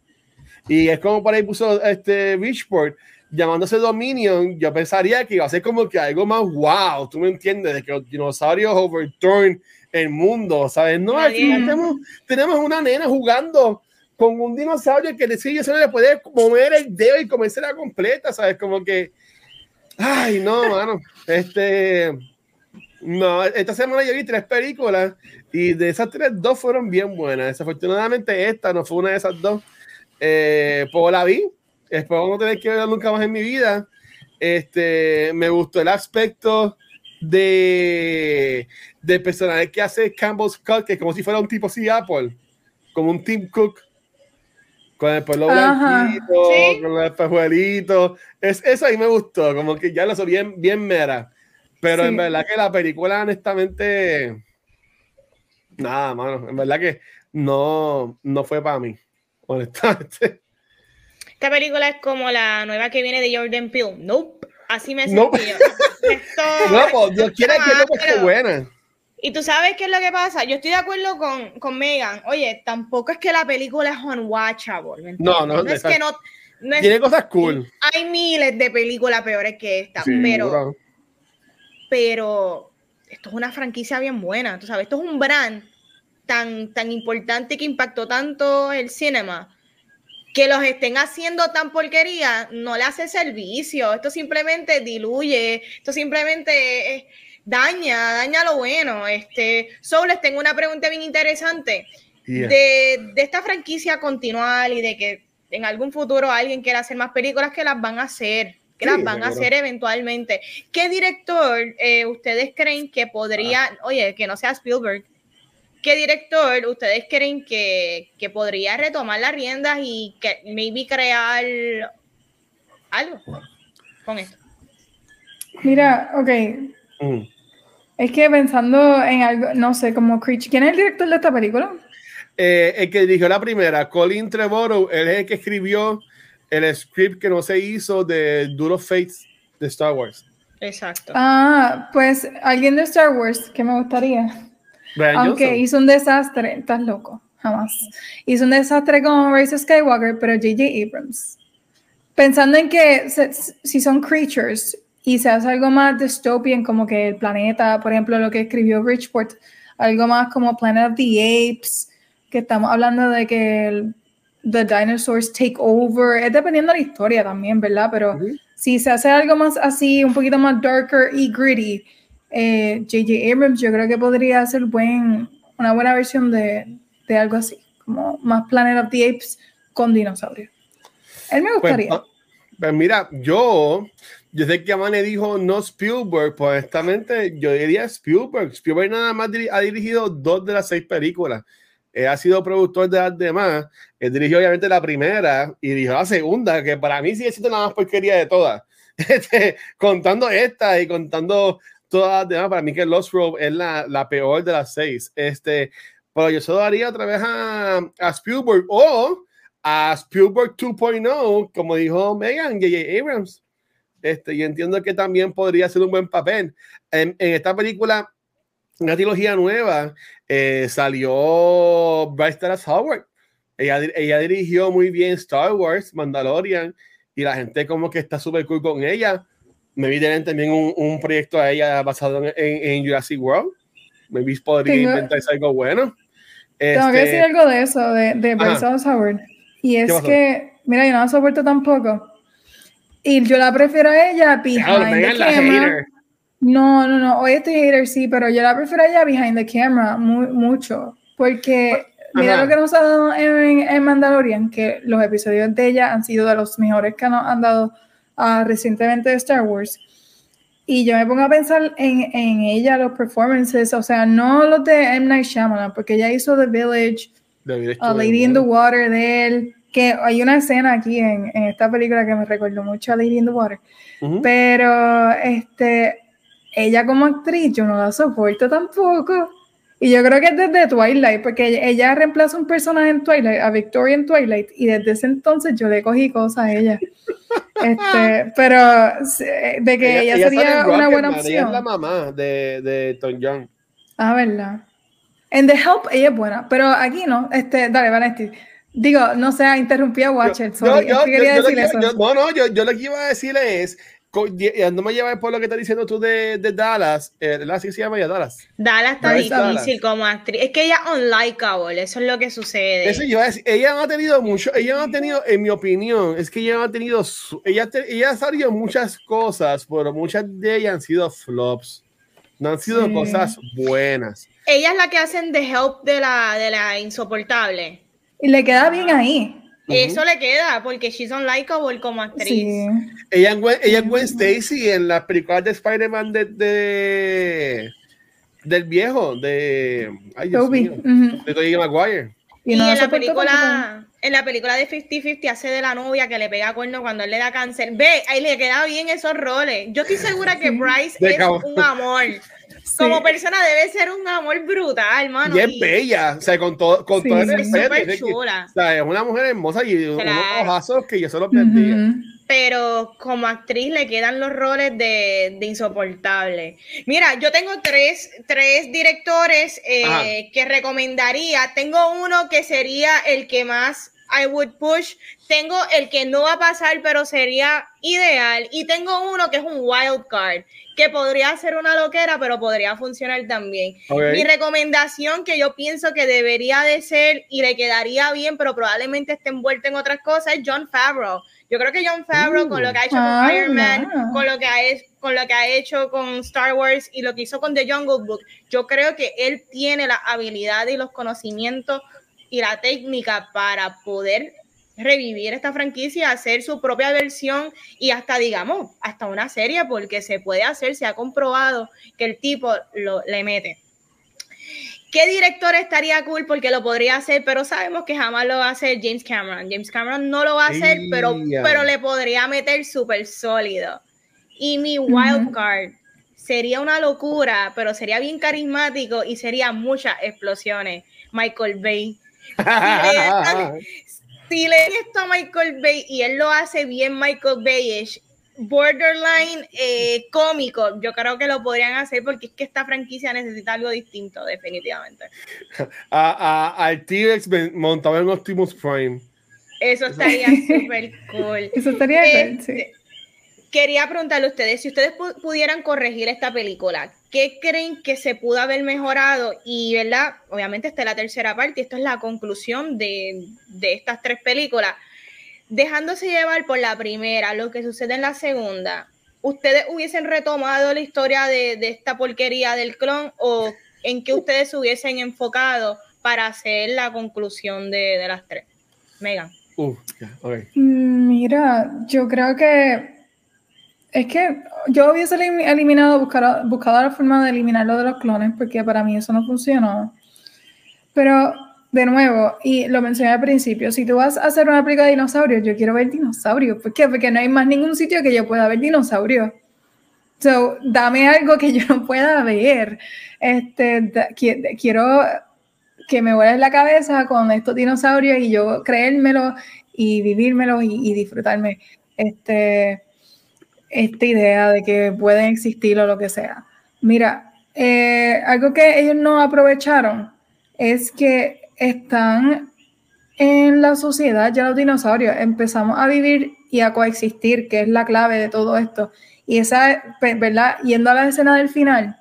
Y es como por ahí puso este Richport llamándose Dominion. Yo pensaría que iba a ser como que algo más wow, tú me entiendes, de que los dinosaurios overturn el mundo, ¿sabes? No, aquí tenemos, tenemos una nena jugando con un dinosaurio que le sigue, se le puede mover el dedo y comérsela completa, ¿sabes? Como que, ay, no, mano, este, no, esta semana yo vi tres películas y de esas tres, dos fueron bien buenas. Desafortunadamente esta no fue una de esas dos. Eh, pues la vi, espero no tener que verla nunca más en mi vida. Este, me gustó el aspecto de, de personaje que hace Campbell's Cut, que es como si fuera un tipo así Apple, como un Tim Cook, con el pelo blanquito, con el espejuelito. Es, eso ahí me gustó, como que ya lo soy bien, bien mera. Pero en verdad que la película, honestamente, nada, mano. En verdad que no, no fue para mí, honestamente. Esta película es como la nueva que viene de Jordan Peele. Nope. Así me sentí no. no, pues Dios quiere que no esté buena. Y tú sabes qué es lo que pasa. Yo estoy de acuerdo con, con Megan. Oye, tampoco es que la película es unwatchable. No, no, no es que no. no tiene cosas cool. Hay miles de películas peores que esta, pero. Pero esto es una franquicia bien buena. Tú sabes, esto es un brand tan, tan importante que impactó tanto el cinema que los estén haciendo tan porquería no le hace servicio. Esto simplemente diluye, esto simplemente eh, daña, daña lo bueno. Este, solo les tengo una pregunta bien interesante. De, esta franquicia continual y de que en algún futuro alguien quiera hacer más películas que las van a hacer, que las van a hacer eventualmente. ¿Qué director eh, ustedes creen que podría, ah. oye, que no sea Spielberg, ¿Qué director ustedes creen que, podría retomar las riendas y que maybe crear algo con esto? Mira, ok. Mm. Es que pensando en algo, no sé, como Creech, ¿quién es el director de esta película? Eh, el que dirigió la primera, Colin Trevorrow, él es el que escribió el script que no se hizo de Duro Fates de Star Wars. Exacto. Ah, pues alguien de Star Wars que me gustaría. Aunque hizo un desastre, estás loco, jamás. Hizo un desastre con Rise of Skywalker, pero J.J. Abrams. Pensando en que si son creatures y se hace algo más dystopian, como que el planeta, por ejemplo, lo que escribió Richport, algo más como Planet of the Apes, que estamos hablando de que el, the dinosaurs take over, es dependiendo de la historia también, ¿verdad? Pero si se hace algo más así, un poquito más darker y gritty, J.J. Eh, Abrams yo creo que podría ser buen, una buena versión de, de, algo así, como más Planet of the Apes con dinosaurios. Él me pues, gustaría. Pues, pues, mira, yo, yo sé que Amane dijo no Spielberg, pues honestamente yo diría Spielberg. Spielberg nada más ha dirigido dos de las seis películas. Él ha sido productor de las demás. Él dirigió obviamente la primera y dirigió la segunda, que para mí sigue siendo la más porquería de todas. Este, contando esta y contando todas para mí que Lost Rope es la, la, peor de las seis. Este, pero yo solo daría otra vez a, a Spielberg o a Spielberg 2.0, como dijo Megan, J.J. Abrams. Este, y entiendo que también podría ser un buen papel. En, en esta película, una trilogía nueva, eh, salió Bryce Dallas Howard. Ella, ella dirigió muy bien Star Wars, Mandalorian, y la gente como que está súper cool con ella Maybe tienen también un, un, proyecto a ella basado en, en, Jurassic World. Maybe podría inventarse algo bueno. Tengo que decir este, algo de eso, de, de Bryce Howard. Y es que, mira, yo no la soporto tampoco. Y yo la prefiero a ella behind the camera. No, no, no. Hoy estoy hater, sí, pero yo la prefiero ella behind the camera mucho. Porque mira lo que nos ha dado en, Mandalorian, que los episodios de ella han sido de los mejores que nos han dado uh, recientemente de Star Wars. Y yo me pongo a pensar en, en, ella, los performances, o sea, no los de M. Night Shyamalan, porque ella hizo The Village, A Lady in the Water de él, que hay una escena aquí en, en, esta película que me recordó mucho a Lady in the Water. Pero este, ella como actriz, yo no la soporto tampoco. Y yo creo que es desde Twilight, porque ella, reemplaza un personaje en Twilight, a Victoria en Twilight, y desde ese entonces yo le cogí cosas a ella. Este, pero de que ella, sería una buena opción. Ella es la mamá de, de Tom Young. Ah, verdad. En The Help ella es buena, pero aquí no. Este, dale, Vanesti. Digo, no sé, interrumpí a Watcher. Yo, yo, yo, no, no, yo, yo lo que iba a decirle es no me llevas por lo que estás diciendo tú de, de Dallas, eh, ¿sí se llama ya Dallas? Dallas está difícil como actriz. Es que ella es unlikable, eso es lo que sucede. Eso yo a decir, ella no ha tenido mucho, ella no ha tenido, en mi opinión, es que ella no ha tenido, ella, ella ha salido muchas cosas, pero muchas de ellas han sido flops. No han sido cosas buenas. Ella es la que hacen The Help de la, de la insoportable. Y le queda bien ahí. Eso le queda, porque she's unlikable como actriz. Ella, ella es Gwen Stacy en las películas de Spider-Man de, del viejo, de ay, Dios mío, de Tobey Maguire. Y, en la película, en la película de 50-50 hace de la novia que le pega cuerno cuando él le da cáncer. Ve, ahí le queda bien esos roles. Yo estoy segura que Bryce es un amor. Como persona debe ser un amor brutal, hermano. Y es bella, o sea, con todo, con todo ese respeto. Es, chula. O sea, es una mujer hermosa y unos ojazos que yo solo perdía. Pero como actriz le quedan los roles de, de insoportable. Mira, yo tengo tres, tres directores eh, que recomendaría. Tengo uno que sería el que más I would push. Tengo el que no va a pasar, pero sería ideal. Y tengo uno que es un wild card, que podría ser una loquera, pero podría funcionar también. Mi recomendación que yo pienso que debería de ser y le quedaría bien, pero probablemente esté envuelto en otras cosas, es John Favreau. Yo creo que John Favreau, con lo que ha hecho con ah, Iron Man, con lo que ha con lo que ha hecho con Star Wars y lo que hizo con The Jungle Book, yo creo que él tiene la habilidad y los conocimientos y la técnica para poder revivir esta franquicia, hacer su propia versión y hasta, digamos, hasta una serie, porque se puede hacer, se ha comprobado que el tipo lo, le mete. ¿Qué director estaría cool? Porque lo podría hacer, pero sabemos que jamás lo va a hacer James Cameron. James Cameron no lo va a hacer, pero, pero le podría meter súper sólido. Y mi wild card sería una locura, pero sería bien carismático y sería muchas explosiones. Michael Bay si le esto a Michael Bay y él lo hace bien Michael Bayish, borderline eh, cómico, yo creo que lo podrían hacer porque es que esta franquicia necesita algo distinto, definitivamente. Al T-Rex montado en Optimus Prime. Eso estaría súper cool. Eso estaría este, Quería preguntarle a ustedes, si ustedes pudieran corregir esta película, ¿qué creen que se pudo haber mejorado? Y, ¿verdad? Obviamente esta es la tercera parte, esto es la conclusión de, estas tres películas. Dejándose llevar por la primera, lo que sucede en la segunda, ¿ustedes hubiesen retomado la historia de, esta porquería del clon o en qué ustedes se hubiesen enfocado para hacer la conclusión de, las tres? Megan. Mm, mira, yo creo que es que yo hubiese eliminado, buscar, buscado la forma de eliminarlo de los clones, porque para mí eso no funcionó. Pero, de nuevo, y lo mencioné al principio, si tú vas a hacer una película de dinosaurios, yo quiero ver dinosaurios. ¿Por qué? Porque no hay más ningún sitio que yo pueda ver dinosaurios. So, dame algo que yo no pueda ver. Este, quiero que me vueles la cabeza con estos dinosaurios y yo creérmelo y vivírmelo y, y disfrutarme. Este, esta idea de que pueden existir o lo que sea. Mira, eh, algo que ellos no aprovecharon es que están en la sociedad ya los dinosaurios. Empezamos a vivir y a coexistir, que es la clave de todo esto. Y esa, ¿verdad? Yendo a la escena del final,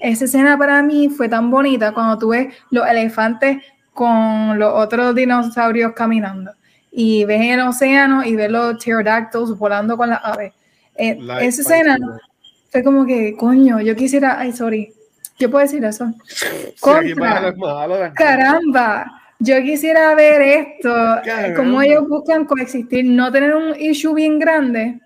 esa escena para mí fue tan bonita cuando tú ves los elefantes con los otros dinosaurios caminando. Y ves el océano y ves los pterodactyls volando con las aves. Eh, esa escena Fue como que, coño, yo quisiera, ay, sorry, ¿qué puedo decir eso? Contra, caramba, yo quisiera ver esto, cómo ellos buscan coexistir, no tener un issue bien grande,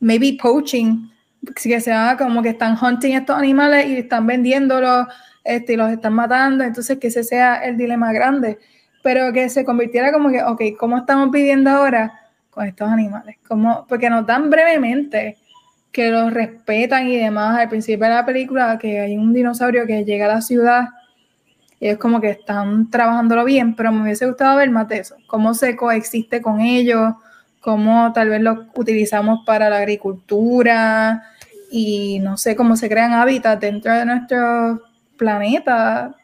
maybe poaching, que sea como que están hunting estos animales y están vendiéndolos este, y los están matando, entonces que ese sea el dilema grande, pero que se convirtiera como que, ok, ¿cómo estamos viviendo ahora con estos animales? como Porque nos dan brevemente que los respetan y demás. Al principio de la película, que hay un dinosaurio que llega a la ciudad y es como que están trabajándolo bien, pero me hubiese gustado ver más de eso, cómo se coexiste con ellos, cómo tal vez lo utilizamos para la agricultura y no sé cómo se crean hábitats dentro de nuestro planeta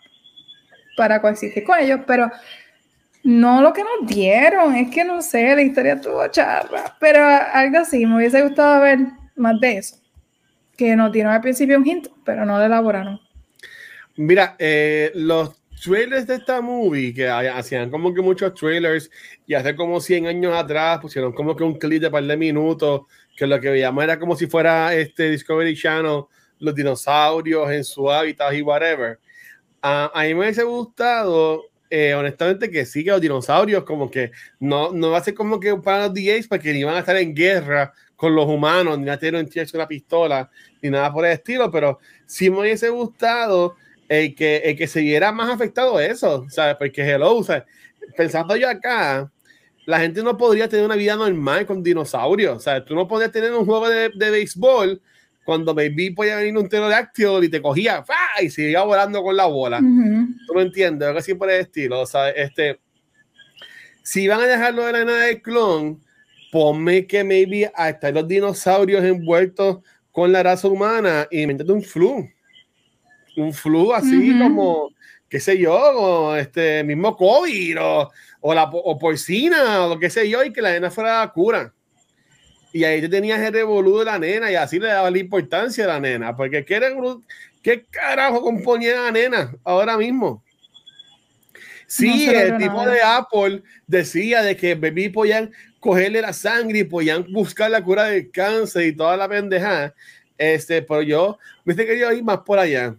para coexistir con ellos, pero no lo que nos dieron, es que no sé, la historia estuvo charra, pero algo así, me hubiese gustado ver más de eso, que nos dieron al principio un hint, pero no lo elaboraron. Mira, eh, los trailers de esta movie, que hacían como que muchos trailers, y hace como 100 años atrás pusieron como que un clip de par de minutos, que lo que veíamos era como si fuera este Discovery Channel, los dinosaurios en su hábitat y whatever. a mí me hubiese gustado, eh, honestamente, que sí, que los dinosaurios como que no, no va a ser como que para los DJs, porque ni van a estar en guerra con los humanos, ni a tener una pistola, ni nada por el estilo, pero sí me hubiese gustado el que, el que se viera más afectado eso, ¿sabes? Porque hello, ¿sabes? pensando yo acá, la gente no podría tener una vida normal con dinosaurios, ¿sabes? Tú no podías tener un juego de, de béisbol cuando baby podía venir un pterodáctilo y te cogía y seguía volando con la bola. ¿Tú me entiendes? Algo así por el estilo, ¿sabes? Este, si van a dejarlo de la nada del clon, ponme que maybe hasta los dinosaurios envueltos con la raza humana y métete un flu un flu así como, qué sé yo, este mismo COVID o, o la o porcina o lo que sé yo, y que la nena fuera la cura. Y ahí te tenías el revolú de la nena y así le daba la importancia a la nena, porque ¿qué, qué carajo componía la nena ahora mismo? Sí, el tipo de Apple decía de que bebí podían cogerle la sangre y podían buscar la cura del cáncer y toda la pendejada. Este, pero yo, viste que yo ir más por allá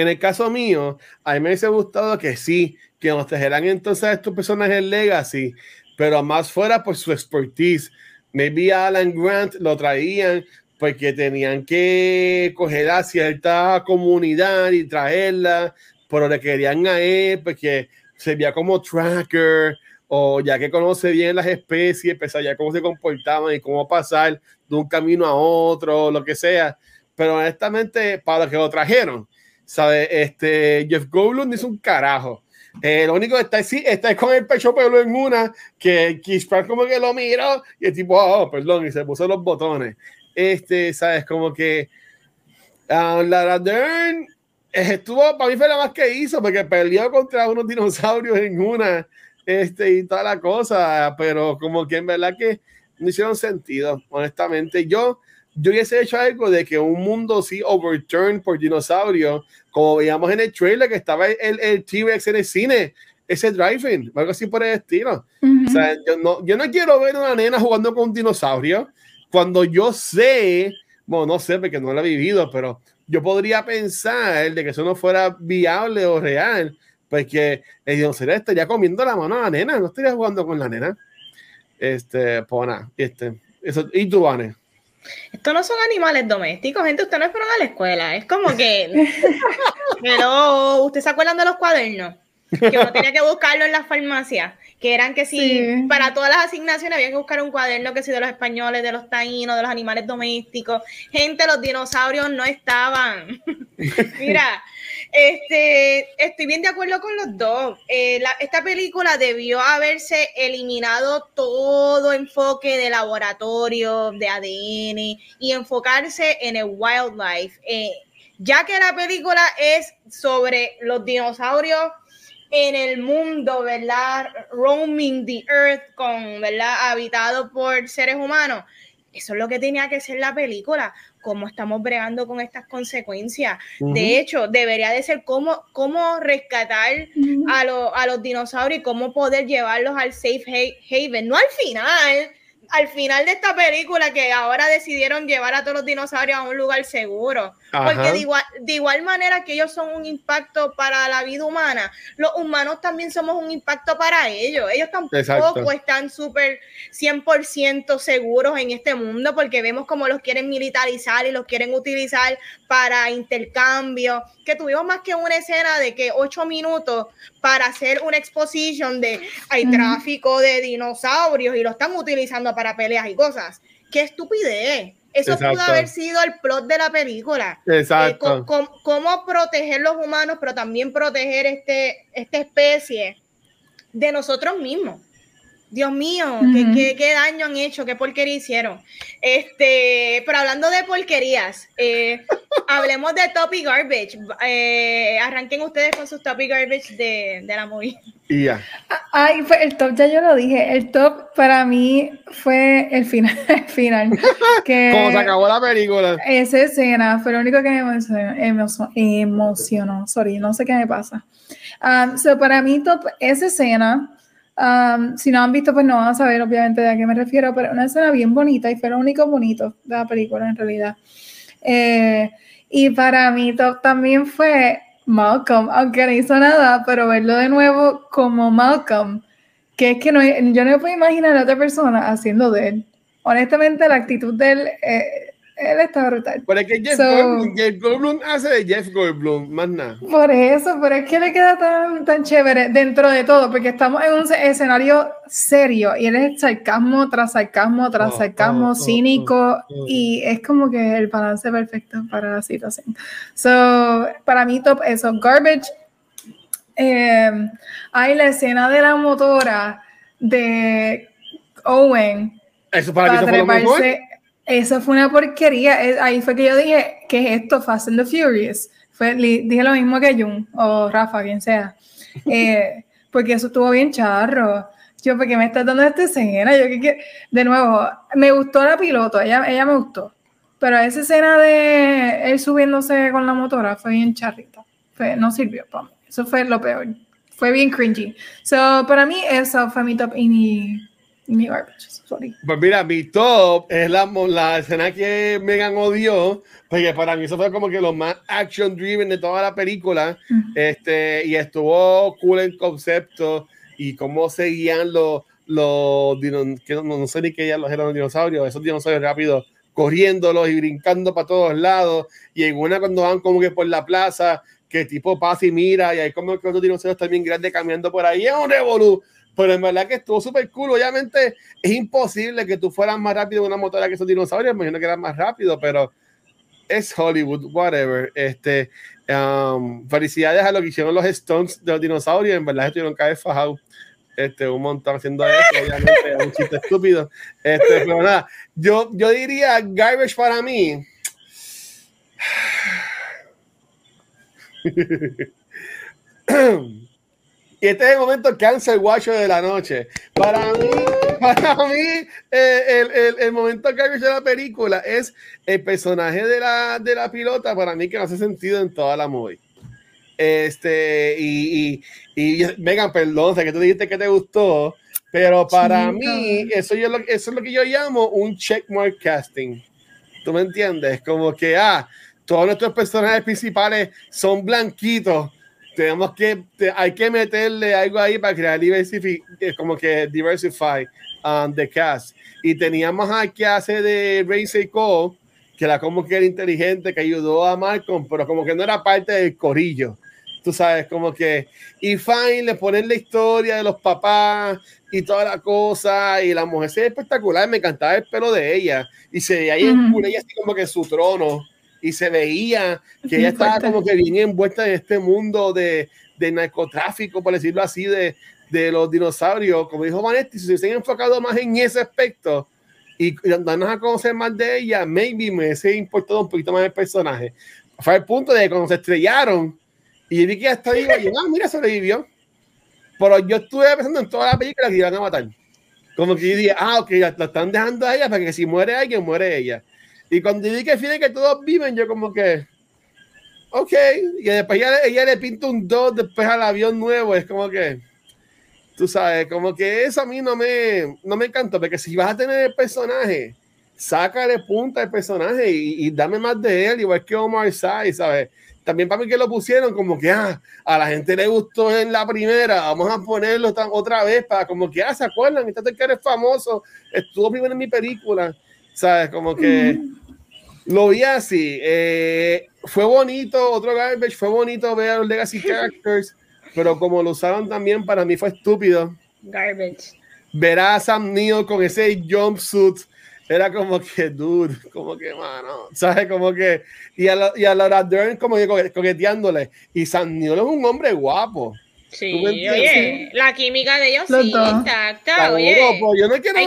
en el caso mío, a mí me hubiese gustado que sí, que nos trajeran entonces a estos personajes legacy, pero más fuera por su expertise. Maybe Alan Grant lo traían porque tenían que coger a cierta comunidad y traerla, pero le querían a él porque se veía como tracker o ya que conoce bien las especies, pues ya cómo se comportaban y cómo pasar de un camino a otro, lo que sea. Pero honestamente, para lo que lo trajeron, ¿Sabes? Este, Jeff Goldblum dice un carajo. Eh, lo único que está, sí, está con el pecho pelo en una, que Chris como que lo miró y el tipo, oh, perdón, y se puso los botones. Este, ¿sabes? Como que uh, Lara Dern estuvo, para mí fue la más que hizo, porque perdió contra unos dinosaurios en una, este, y toda la cosa, pero como que en verdad que no hicieron sentido, honestamente. Yo, yo hubiese hecho algo de que un mundo sí overturned por dinosaurios, como veíamos en el trailer que estaba el, el T-Rex en el cine, ese driving, algo así por el estilo. O sea, yo no, yo no quiero ver una nena jugando con un dinosaurio cuando yo sé, bueno, no sé porque no lo he vivido, pero yo podría pensar de que eso no fuera viable o real, porque el dinosaurio estaría comiendo la mano a la nena, no estaría jugando con la nena. Este, pues este, eso, y tú, Vane. Estos no son animales domésticos, gente. Ustedes no fueron a la escuela. Es como que. Pero, ¿usted se acuerdan de los cuadernos? Que uno tenía que buscarlo en las farmacias. Que eran que si para todas las asignaciones había que buscar un cuaderno que si de los españoles, de los taínos, de los animales domésticos. Gente, los dinosaurios no estaban. Mira, este, estoy bien de acuerdo con los dos. Eh, esta película debió haberse eliminado todo enfoque de laboratorio, de ADN y enfocarse en el wildlife. Eh, ya que la película es sobre los dinosaurios en el mundo, ¿verdad? Roaming the earth con, ¿verdad? Habitado por seres humanos. Eso es lo que tenía que ser la película cómo estamos bregando con estas consecuencias. De hecho, debería de ser cómo, cómo rescatar a, a, los dinosaurios y cómo poder llevarlos al safe haven, no al final, al final de esta película que ahora decidieron llevar a todos los dinosaurios a un lugar seguro. Porque de igual, de igual, manera que ellos son un impacto para la vida humana, los humanos también somos un impacto para ellos. Ellos tampoco están súper 100% seguros en este mundo porque vemos como los quieren militarizar y los quieren utilizar para intercambio. Que tuvimos más que una escena de que ocho minutos para hacer una exposición de hay tráfico de dinosaurios y lo están utilizando para peleas y cosas. ¡Qué estupidez! Eso pudo haber sido el plot de la película. Eh, Exacto. cómo, proteger los humanos, pero también proteger este, esta especie de nosotros mismos. Dios mío, ¿qué, daño han hecho, qué porquería hicieron. Este, pero hablando de porquerías, eh, hablemos de Top y Garbage. Eh, arranquen ustedes con sus Top y Garbage de, de la movie. Y ya. Ay, el top ya yo lo dije. El top para mí fue el final. El final que Como se acabó la película. Esa escena fue lo único que me emocionó. emocionó sorry, no sé qué me pasa. Um, so para mí, top, esa escena Um, si no han visto, pues no van a saber obviamente de a qué me refiero, pero una escena bien bonita y fue lo único bonito de la película en realidad. Eh, y para mí top también fue Malcolm, aunque no hizo nada, pero verlo de nuevo como Malcolm, que es que no, yo no puedo imaginar a otra persona haciendo de él. Honestamente, la actitud de él eh, él está brutal. Pero es que Jeff, Goldblum, Jeff, Goldblum, hace de Jeff Goldblum, más nada. Por eso, pero es que le queda tan, tan chévere dentro de todo, porque estamos en un escenario serio y él es sarcasmo tras sarcasmo tras oh, sarcasmo, oh, oh, cínico, y es como que el balance perfecto para la situación. So, para mí, top eso. Garbage. Eh, hay la escena de la motora de Owen. Eso para mí fue lo mejor eso fue una porquería. Ahí fue que yo dije, ¿qué es esto? Fast and the Furious. Fue, dije lo mismo que Jun o Rafa, quien sea. Eh, porque eso estuvo bien charro. Yo, porque me estás dando esta escena? Yo que, de nuevo, me gustó la piloto, ella, ella me gustó. Pero esa escena de él subiéndose con la motora fue bien charrita. no sirvió para mí. Eso fue lo peor. Fue bien cringy. So, para mí, eso fue mi top y mi, mi garbage. Pues mira, mi top es la, la escena que Megan odió, porque para mí eso fue como que lo más action driven de toda la película. este, y estuvo cool en concepto y cómo seguían los, los que no, sé ni qué ya los eran los dinosaurios, esos dinosaurios rápidos corriéndolos y brincando para todos lados. Y en una cuando van como que por la plaza, que tipo pasa y mira, y hay como que otros dinosaurios también grandes caminando por ahí. Es un revolú pero en verdad que estuvo súper cool. Obviamente es imposible que tú fueras más rápido en una motora que esos dinosaurios, me imagino que eras más rápido, pero es Hollywood, whatever. Este, um, felicidades a lo que hicieron los Stones de los dinosaurios, en verdad estuvieron cada vez fajados. Este, un montón haciendo eso, obviamente, un chiste estúpido. Este, pero nada, yo, yo diría garbage para mí. Y este es el momento cancel watch de la noche. Para mí, para mí eh, el, el, el, momento que de la película es el personaje de la, de la pilota, para mí que no hace sentido en toda la movie. Este, y, y, y Megan, perdón, sé que tú dijiste que te gustó, pero para mí, eso, yo, eso es lo que yo llamo un checkmark casting. ¿Tú me entiendes? Como que, ah, todos nuestros personajes principales son blanquitos tenemos que, hay que meterle algo ahí para crear diversify, como que diversify um, the cast. Y teníamos aquí hace de Ray Cole, que era como que era inteligente, que ayudó a Malcolm, pero como que no era parte del corillo. Tú sabes, como que, y fine, le ponen la historia de los papás y toda la cosa, y la mujer se espectacular, me encantaba el pelo de ella, y se veía ahí en ella así como que en su trono, y se veía que ella estaba como que bien envuelta en este mundo de, de narcotráfico, por decirlo así, de, de los dinosaurios. Como dijo Vanetti, si se hubiesen enfocado más en ese aspecto y darnos a conocer más de ella, maybe me hubiese importado un poquito más el personaje. Fue el punto de que cuando se estrellaron y vi que viva, y ah, mira, sobrevivió. Pero yo estuve pensando en toda la película que iban a matar. Como que yo dije, ah, ok, la están dejando a ella para que si muere alguien, muere ella. Y cuando vi que fíjate que todos viven, yo como que, ok. Y después ella, ella le pinta un 2 después al avión nuevo. Es como que, Tú sabes, como que eso a mí no me, no me encantó, porque si vas a tener el personaje, sácale punta al personaje y, y dame más de él, igual que Omar Sy, ¿sabes? También para mí que lo pusieron como que ah, a la gente le gustó en la primera, vamos a ponerlo otra vez para como que, ah, ¿se acuerdan? Este que eres famoso, estuvo primero en mi película, ¿sabes? Como que lo vi así. Eh, fue bonito, otro garbage, fue bonito ver a los Legacy Characters, pero como lo usaron también, para mí fue estúpido. Garbage. Ver a Sam Neill con ese jumpsuit era como que, dude, como que, mano, ¿sabes? Como que, y a, la, y a Laura Dern como que coqueteándole. Y San Neill es un hombre guapo. Sí, oye, la química de ellos sí, intacta, oye. Pues, yo no quiero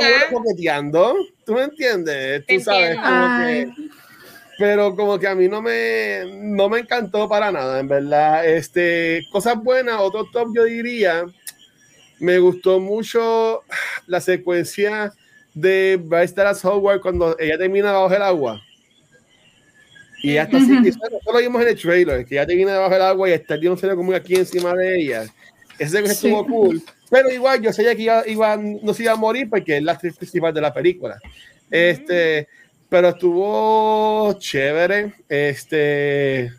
ver a coqueteando, ¿tú me entiendes? Tú sabes, como que, pero como que a mí no me, no me encantó para nada, en verdad. Este, cosas buenas, otro top yo diría, me gustó mucho la secuencia de Bryce Dallas Howard cuando ella termina bajo el agua. Y está así, eso lo vimos en el trailer, que ella termina debajo del agua y está el se como aquí encima de ella. Ese que estuvo cool. Pero igual yo sabía que iba, iba, no se iba a morir porque es la actriz principal de la película. Este, pero estuvo chévere. Este,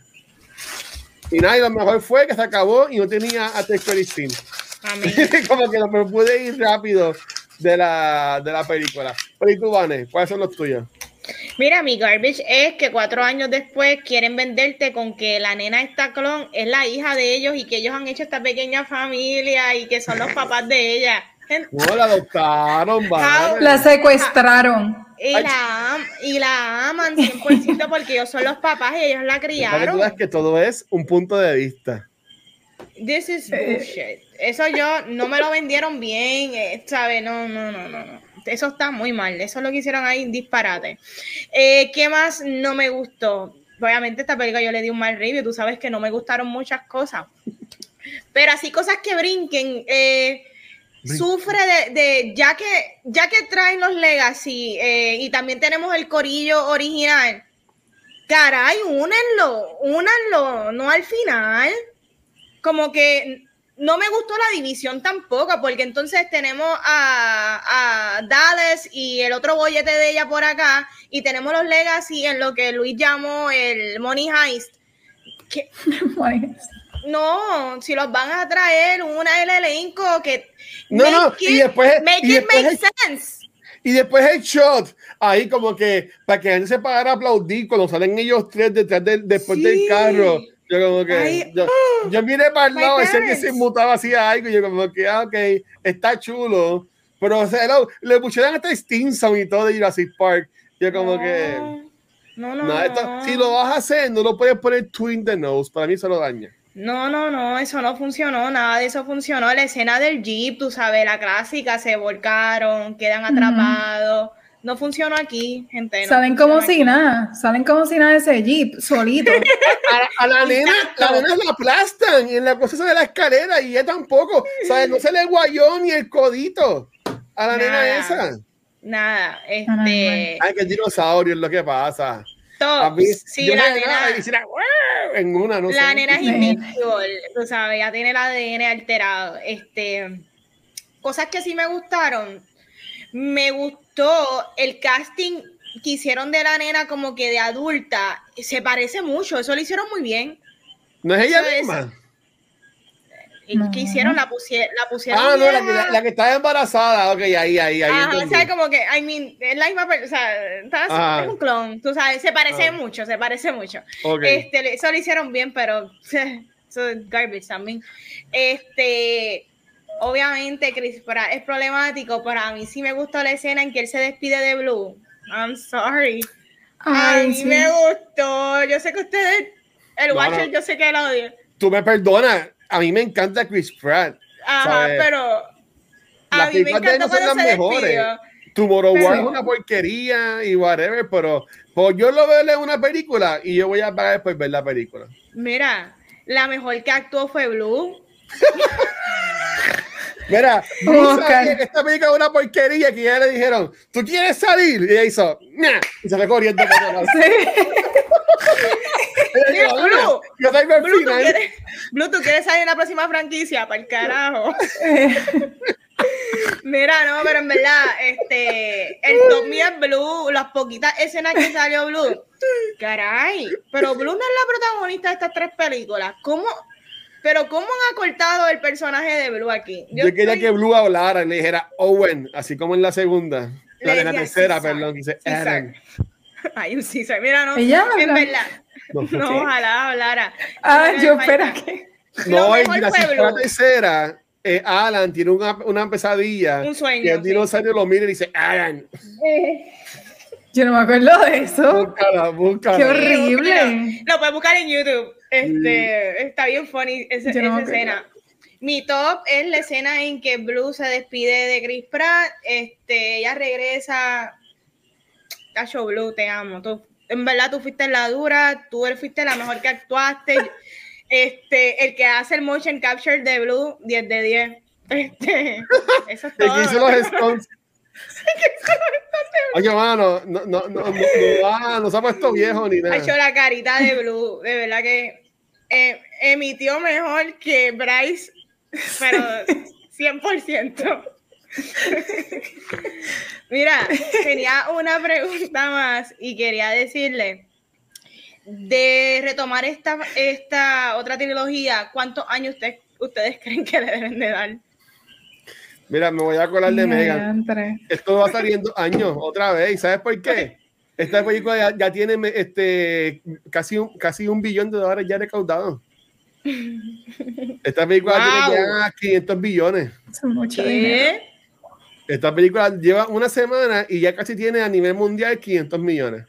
y nada, y lo mejor fue que se acabó y no tenía a Texas como que no pude ir rápido de la, de la película. Pero ¿y tú, Vane? ¿Cuáles son los tuyos? Mira, mi garbage es que cuatro años después quieren venderte con que la nena esta clon es la hija de ellos y que ellos han hecho esta pequeña familia y que son los papás de ella. No, la adoptaron, vale. La secuestraron. Y la, y la aman 100% porque ellos son los papás y ellos la criaron. es que todo es un punto de vista. This is bullshit. Eso yo no me lo vendieron bien, eh, ¿sabes? No, no, no, no, no. Eso está muy mal. Eso es lo que hicieron ahí, disparate. Eh, ¿Qué más no me gustó? Obviamente esta película yo le di un mal review. Tú sabes que no me gustaron muchas cosas. Pero así cosas que brinquen. Eh, sufre de, ya que ya que traen los legacy y también tenemos el corillo original caray únenlo únanlo no al final como que no me gustó la división tampoco, porque entonces tenemos a, a Dallas y el otro bollete de ella por acá, y tenemos los Legacy en lo que Luis llamó el Money Heist. no, si los van a traer una del elenco que. No, no, y después. Make it make sense. Y después el shot, ahí como que para que la gente se pagara a aplaudir cuando salen ellos tres detrás del, después del carro yo como que, yo, ¡ah! yo miré para el lado, ese que se mutaba hacía algo, y yo como que, ah, ok, está chulo, pero o sea, le pusieron hasta Stinson y todo de Jurassic Park, yo como que, no, no, no, si lo vas a hacer, no lo puedes poner twin the nose, para mí se lo daña. No, no, no, eso no funcionó, nada de eso funcionó. La escena del Jeep, tú sabes, la clásica, se volcaron, quedan atrapados no funcionó aquí, gente. salen como si nada, salen como si nada ese jeep, solito. a, la nena, la nena la aplastan en la cosa de la escalera y ella tampoco, ¿sabes? No se le guayó ni el codito a la nena esa. Nada, este. Ay, que dinosaurio es lo que pasa. Todo. sí, la nena. en una, no la nena es invincible, tú sabes, ya tiene el ADN alterado. Este, cosas que sí me gustaron. Me gustó el casting que hicieron de la nena como que de adulta. Se parece mucho, eso lo hicieron muy bien. ¿No es ella misma? que hicieron? La, pusieron, la pusieron. Ah, no, la, la, que estaba embarazada. Ok, ahí, ahí, ahí. Ajá, o sea, como que, I mean, es la misma persona. O sea, es un clon. Tú sabes, se parece mucho, se parece mucho. Este, eso lo hicieron bien, pero. Eso es garbage también. Este obviamente Chris Pratt es problemático, pero a mí sí me gustó la escena en que él se despide de Blue. I'm sorry. a mí me gustó. Yo sé que ustedes, el Watcher, yo sé que lo odia. Tú me perdonas, a mí me encanta Chris Pratt. Ajá, pero a mí me encanta cuando se mejores. Tomorrow pero... War es una porquería y whatever, pero pues yo lo veo en una película y yo voy a pagar después ver la película. Mira, la mejor que actuó fue Blue. Mira, que esta película es una porquería que ya le dijeron, ¿tú quieres salir? Y ella hizo, nah, y se fue corriendo para sí. yo, yo, yo, Blue, ¿tú quieres salir en la próxima franquicia? Para el carajo. Mira, no, pero en verdad, este, el top es Blue, las poquitas escenas que salió Blue. Caray, pero Blue no es la protagonista de estas tres películas. ¿Cómo? Pero ¿cómo han acortado el personaje de Blue aquí? Yo, quería que Blue hablara y le dijera Owen, así como en la segunda. La, en la tercera, perdón, dice Aaron. Ay, un César, mira, no, ¿Ella en verdad. No, ojalá hablara. Ah, yo espera que. No, en la, tercera eh, Alan tiene una, una, pesadilla. Un sueño. Y el dinosaurio lo mira y dice, Alan. Yo no me acuerdo de eso. Búscala, búscala. Qué horrible. Lo puedes buscar en YouTube. Este, Está bien funny esa, esa escena. Mi top es la escena en que Blue se despide de Chris Pratt. Este, ella regresa. Cacho Blue, te amo. Tú, en verdad, tú fuiste la dura. Tú fuiste la mejor que actuaste. Este, el que hace el motion capture de Blue, 10 de 10. Este, eso es todo. hizo los Stones. Oye, mano, no, no, no, ah, no, se ha puesto viejo ni nada. Ha hecho la carita de Blue, de verdad que eh, emitió mejor que Bryce, pero 100%. Mira, tenía una pregunta más y quería decirle de retomar esta, esta otra trilogía, ¿cuántos años ustedes creen que le deben de dar? Mira, me voy a colar de Megan. Esto va saliendo años otra vez. ¿Sabes por qué? Esta película ya, tiene este, casi, un, casi un billón de dólares ya recaudado. Esta película tiene ya 500 billones. ¿Qué? Esta película lleva una semana y ya casi tiene a nivel mundial 500 millones.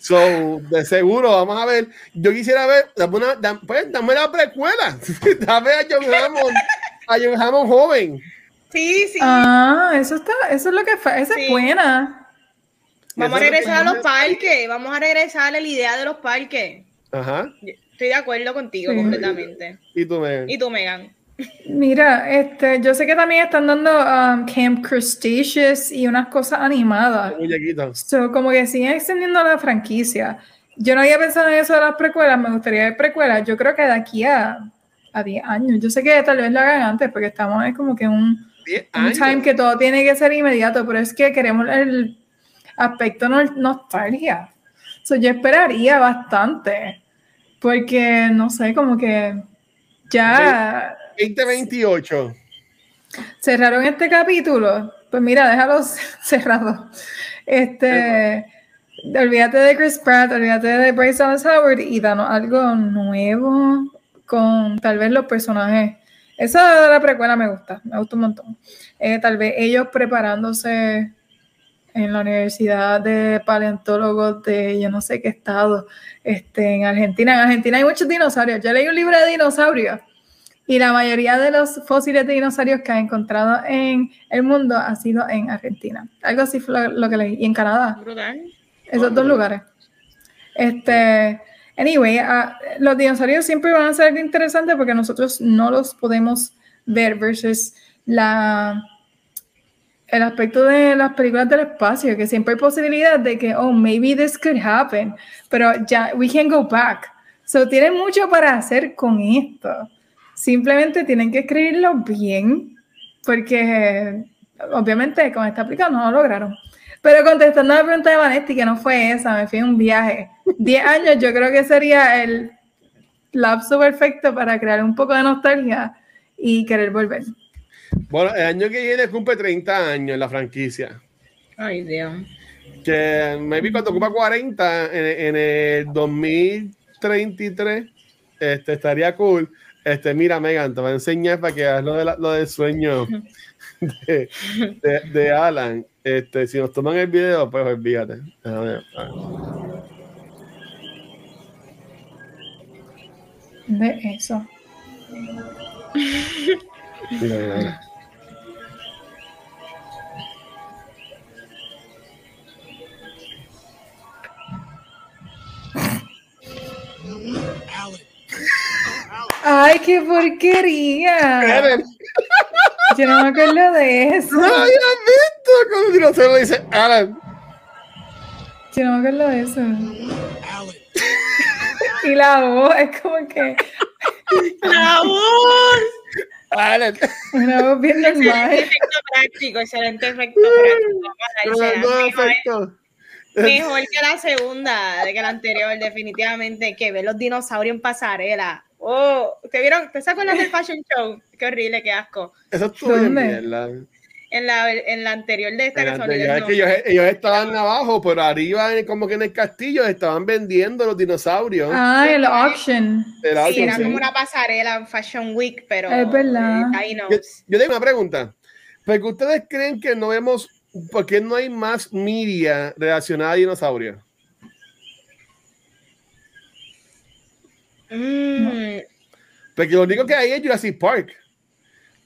So, de seguro, vamos a ver. Yo quisiera ver, dame, una, pues, dame la precuela. dame a John Hammond, a John Hammond joven. Sí, sí. Ah, eso está, eso es lo que esa es buena. Vamos a regresar a los parques, vamos a regresar a la idea de los parques. Ajá. Estoy de acuerdo contigo completamente. ¿Y tú, Megan? ¿Y tú, Megan? Mira, este, yo sé que también están dando um, Camp Cretaceous y unas cosas animadas. So, como que siguen extendiendo la franquicia. Yo no había pensado en eso de las precuelas, me gustaría ver precuelas. Yo creo que de aquí a, a 10 años. Yo sé que tal vez lo hagan antes, porque estamos en como que un, un time que todo tiene que ser inmediato, pero es que queremos el aspecto no, nostalgia. So, yo esperaría bastante, porque no sé, como que ya. 2028. Cerraron este capítulo. Pues mira, déjalo cerrado. Este, olvídate de Chris Pratt, olvídate de Bryce Dallas Howard y danos algo nuevo con tal vez los personajes. Esa de la precuela me gusta, me gusta un montón. Eh, tal vez ellos preparándose en la Universidad de Paleontólogos de yo no sé qué estado, este, en Argentina. En Argentina hay muchos dinosaurios. Yo leí un libro de dinosaurios y la mayoría de los fósiles de dinosaurios que ha encontrado en el mundo ha sido en Argentina. Algo así fue lo, que leí. Y en Canadá. Esos dos lugares. Este, anyway, ah, los dinosaurios siempre van a ser interesantes porque nosotros no los podemos ver versus la el aspecto de las películas del espacio, que siempre hay posibilidad de que, oh, maybe this could happen, pero ya, we can go back. So, tienen mucho para hacer con esto. Simplemente tienen que escribirlo bien, porque obviamente con esta aplicación no lo lograron. Pero contestando a la pregunta de Vanetti, que no fue esa, me fui en un viaje. 10 años yo creo que sería el lapso perfecto para crear un poco de nostalgia y querer volver. Bueno, el año que viene cumple 30 años en la franquicia. Ay, Dios. Que maybe cuando ocupa 40 en, en el 2033, este, estaría cool este, mira, Megan, te voy a enseñar para que hagas lo, de lo del sueño de, de, Alan. Este, si nos toman el video, pues olvídate. A ver, De eso. Mira. Ay, qué porquería. Yo no me acuerdo de eso. Ay, has visto como no se lo dice Alan. Yo no me acuerdo de eso. Y la voz es como que. ¡La voz! Vale. Una voz bien Excelente normal. efecto práctico, excelente efecto práctico. Mejor- que la segunda, de que la anterior, definitivamente, que ver los dinosaurios en pasarela. Oh, ¿te vieron? ¿Te sacó del fashion show? Qué horrible, qué asco. Eso bien ¿Dónde? mierda. En la, en la anterior de esta que Es que ellos, ellos estaban abajo, pero arriba, en- como que en el castillo, estaban vendiendo los dinosaurios. Ah, el auction. Era Sí, era como una pasarela en Fashion Week, pero. Es verdad. eh, ahí no. Yo, yo tengo una pregunta. Porque ustedes creen que no vemos, ¿por qué no hay más media relacionada a dinosaurios? Mm, Porque lo único que hay es Jurassic Park.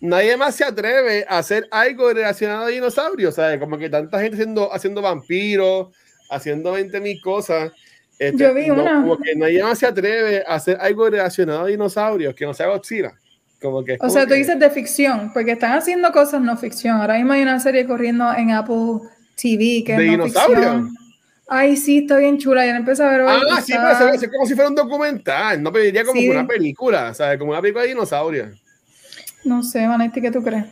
Nadie más se atreve a hacer algo relacionado a dinosaurios, ¿sabes? Como que tanta gente haciendo, haciendo vampiros, haciendo 20 mil cosas. Este, Yo vi no, una. Como que nadie más se atreve a hacer algo relacionado a dinosaurios, que no sea Godzilla. Como que, O sea, tú dices de ficción, porque están haciendo cosas no ficción. Ahora mismo hay una serie corriendo en Apple TV que es ¿De no dinosaurio? ficción. Ay, sí, está bien chula. Ya la empecé a ver hoy. Ah, sí, está- pero se ve- se ve como si fuera un documental. No pediría como Sí. una película, ¿sabes? Como una película de dinosaurios. No sé, Vanetti, ¿qué tú crees?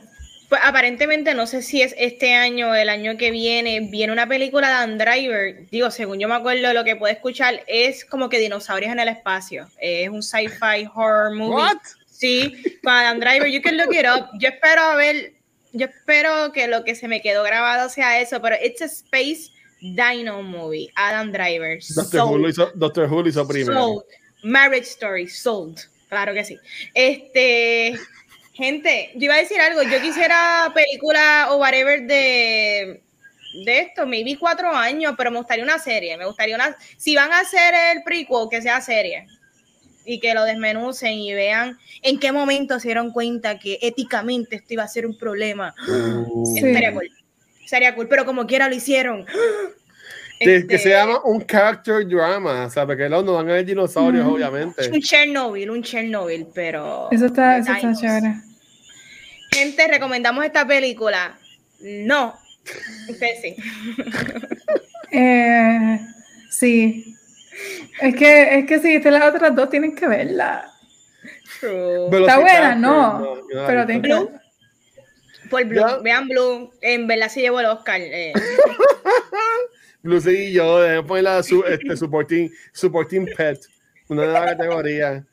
Pues aparentemente, no sé si es este año o el año que viene, viene una película de Dan Driver. Digo, según yo me acuerdo, lo que puedo escuchar es como que dinosaurios en el espacio. Es un sci-fi horror movie. ¿What? Sí, con Adam Driver, you can look it up. Yo espero ver, yo espero que lo que se me quedó grabado sea eso, pero it's a space dino movie. Adam Driver. Doctor Who hizo, Doctor Who hizo primero. Sold. Marriage Story, sold. Claro que sí. Este, gente, yo iba a decir algo. Yo quisiera película o whatever de, de esto, maybe cuatro años, pero me gustaría una serie. Me gustaría una. Si van a hacer el prequel, que sea serie. Y que lo desmenucen y vean en qué momento se dieron cuenta que éticamente esto iba a ser un problema. Uh, Sí. Sería cool. Sería cool, pero como quiera lo hicieron. Que, que Este, se llama un character drama, ¿sabes? Porque luego no van a ver dinosaurios, Ujú. obviamente. Un Chernobyl, un Chernobyl, pero. Eso está, eso está chévere. Gente, recomendamos esta película. No. Ustedes sí. Eh, sí. Es que, es que si viste las otras dos, tienen que verla. Velociraptor, Está buena, no, la he pero tienen que. Por Blue. Ya. Vean Blue. En verdad se llevó el Oscar. eh. Lucy y yo, debemos poner la su, este, supporting, supporting pet, una nueva categoría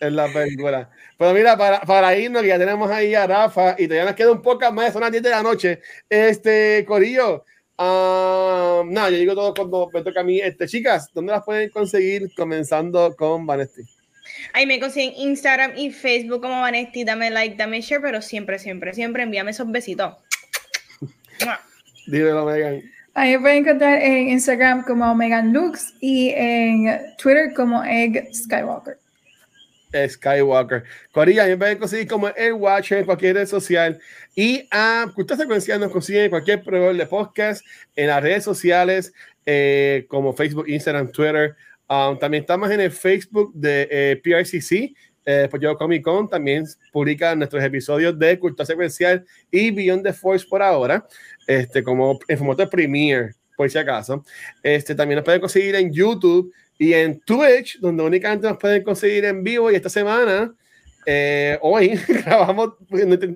en la película. Pero mira, para, para irnos, que ya tenemos ahí a Rafa y todavía nos queda un poco más, son las 10 de la noche. Este, Corillo, ah, no, yo digo todo cuando me toca a mí. Este, chicas, ¿dónde las pueden conseguir? Comenzando con Vanesti. Ahí me consiguen Instagram y Facebook como Vanesti. Dame like, dame share, pero siempre, siempre, siempre envíame esos besitos. Dímelo, Megan. Ahí me pueden encontrar en Instagram como Megan Lux y en Twitter como Egg Skywalker. Skywalker. Corilla, me pueden conseguir como el Watcher en cualquier red social. Y a Cultura Secuencial nos consiguen en cualquier proveedor de podcast, en las redes sociales, eh, como Facebook, Instagram, Twitter. Um, también estamos en el Facebook de eh, PRCC, eh, pues yo Comic Con también publica nuestros episodios de Cultura Secuencial y Beyond the Force por ahora, este, como en formato Premiere, por si acaso. Este, también nos pueden conseguir en YouTube y en Twitch, donde únicamente nos pueden conseguir en vivo. Y esta semana, eh, hoy, grabamos, pues, nuestra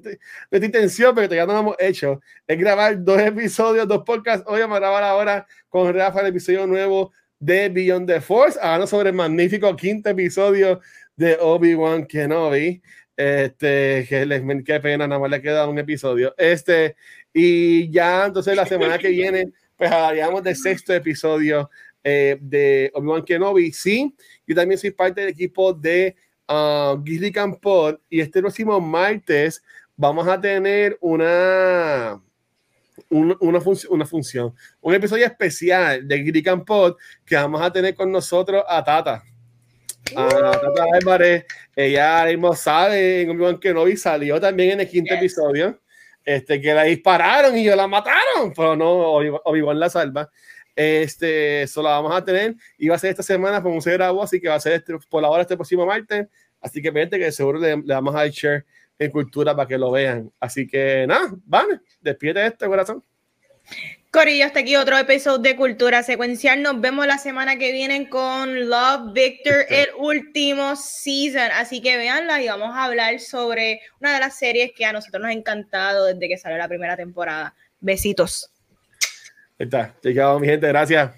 intención, pero todavía no lo hemos hecho, es grabar dos episodios, dos podcasts. Hoy vamos a grabar ahora con Rafa el episodio nuevo de Beyond the Force, hablando sobre el magnífico quinto episodio de Obi-Wan Kenobi. Este, que les qué pena, nada más le queda un episodio. Este, y ya entonces la semana que viene, pues hablaríamos del sexto episodio eh, de Obi-Wan Kenobi. Sí, yo también soy parte del equipo de uh, Gizly Campod y este próximo martes vamos a tener una, un- una, func- una función, un episodio especial de Gizly Campod que vamos a tener con nosotros a Tata. A Tata Álvarez, ella mismo sabe en Obi-Wan Kenobi, salió también en el quinto Yes. episodio, este, que la dispararon y yo la mataron, pero no, Obi- Obi-Wan la salva. Este, eso la vamos a tener y va a ser esta semana como se grabó, así que va a ser este, por la hora este próximo martes. Así que vente que seguro le, le damos a share en cultura para que lo vean. Así que nada, van, despídete de este corazón. Corillo, hasta aquí otro episodio de Cultura Secuencial. Nos vemos la semana que viene con Love Victor, el último season. Así que véanla y vamos a hablar sobre una de las series que a nosotros nos ha encantado desde que salió la primera temporada. Besitos. Ahí está. Llegado, mi gente. Gracias.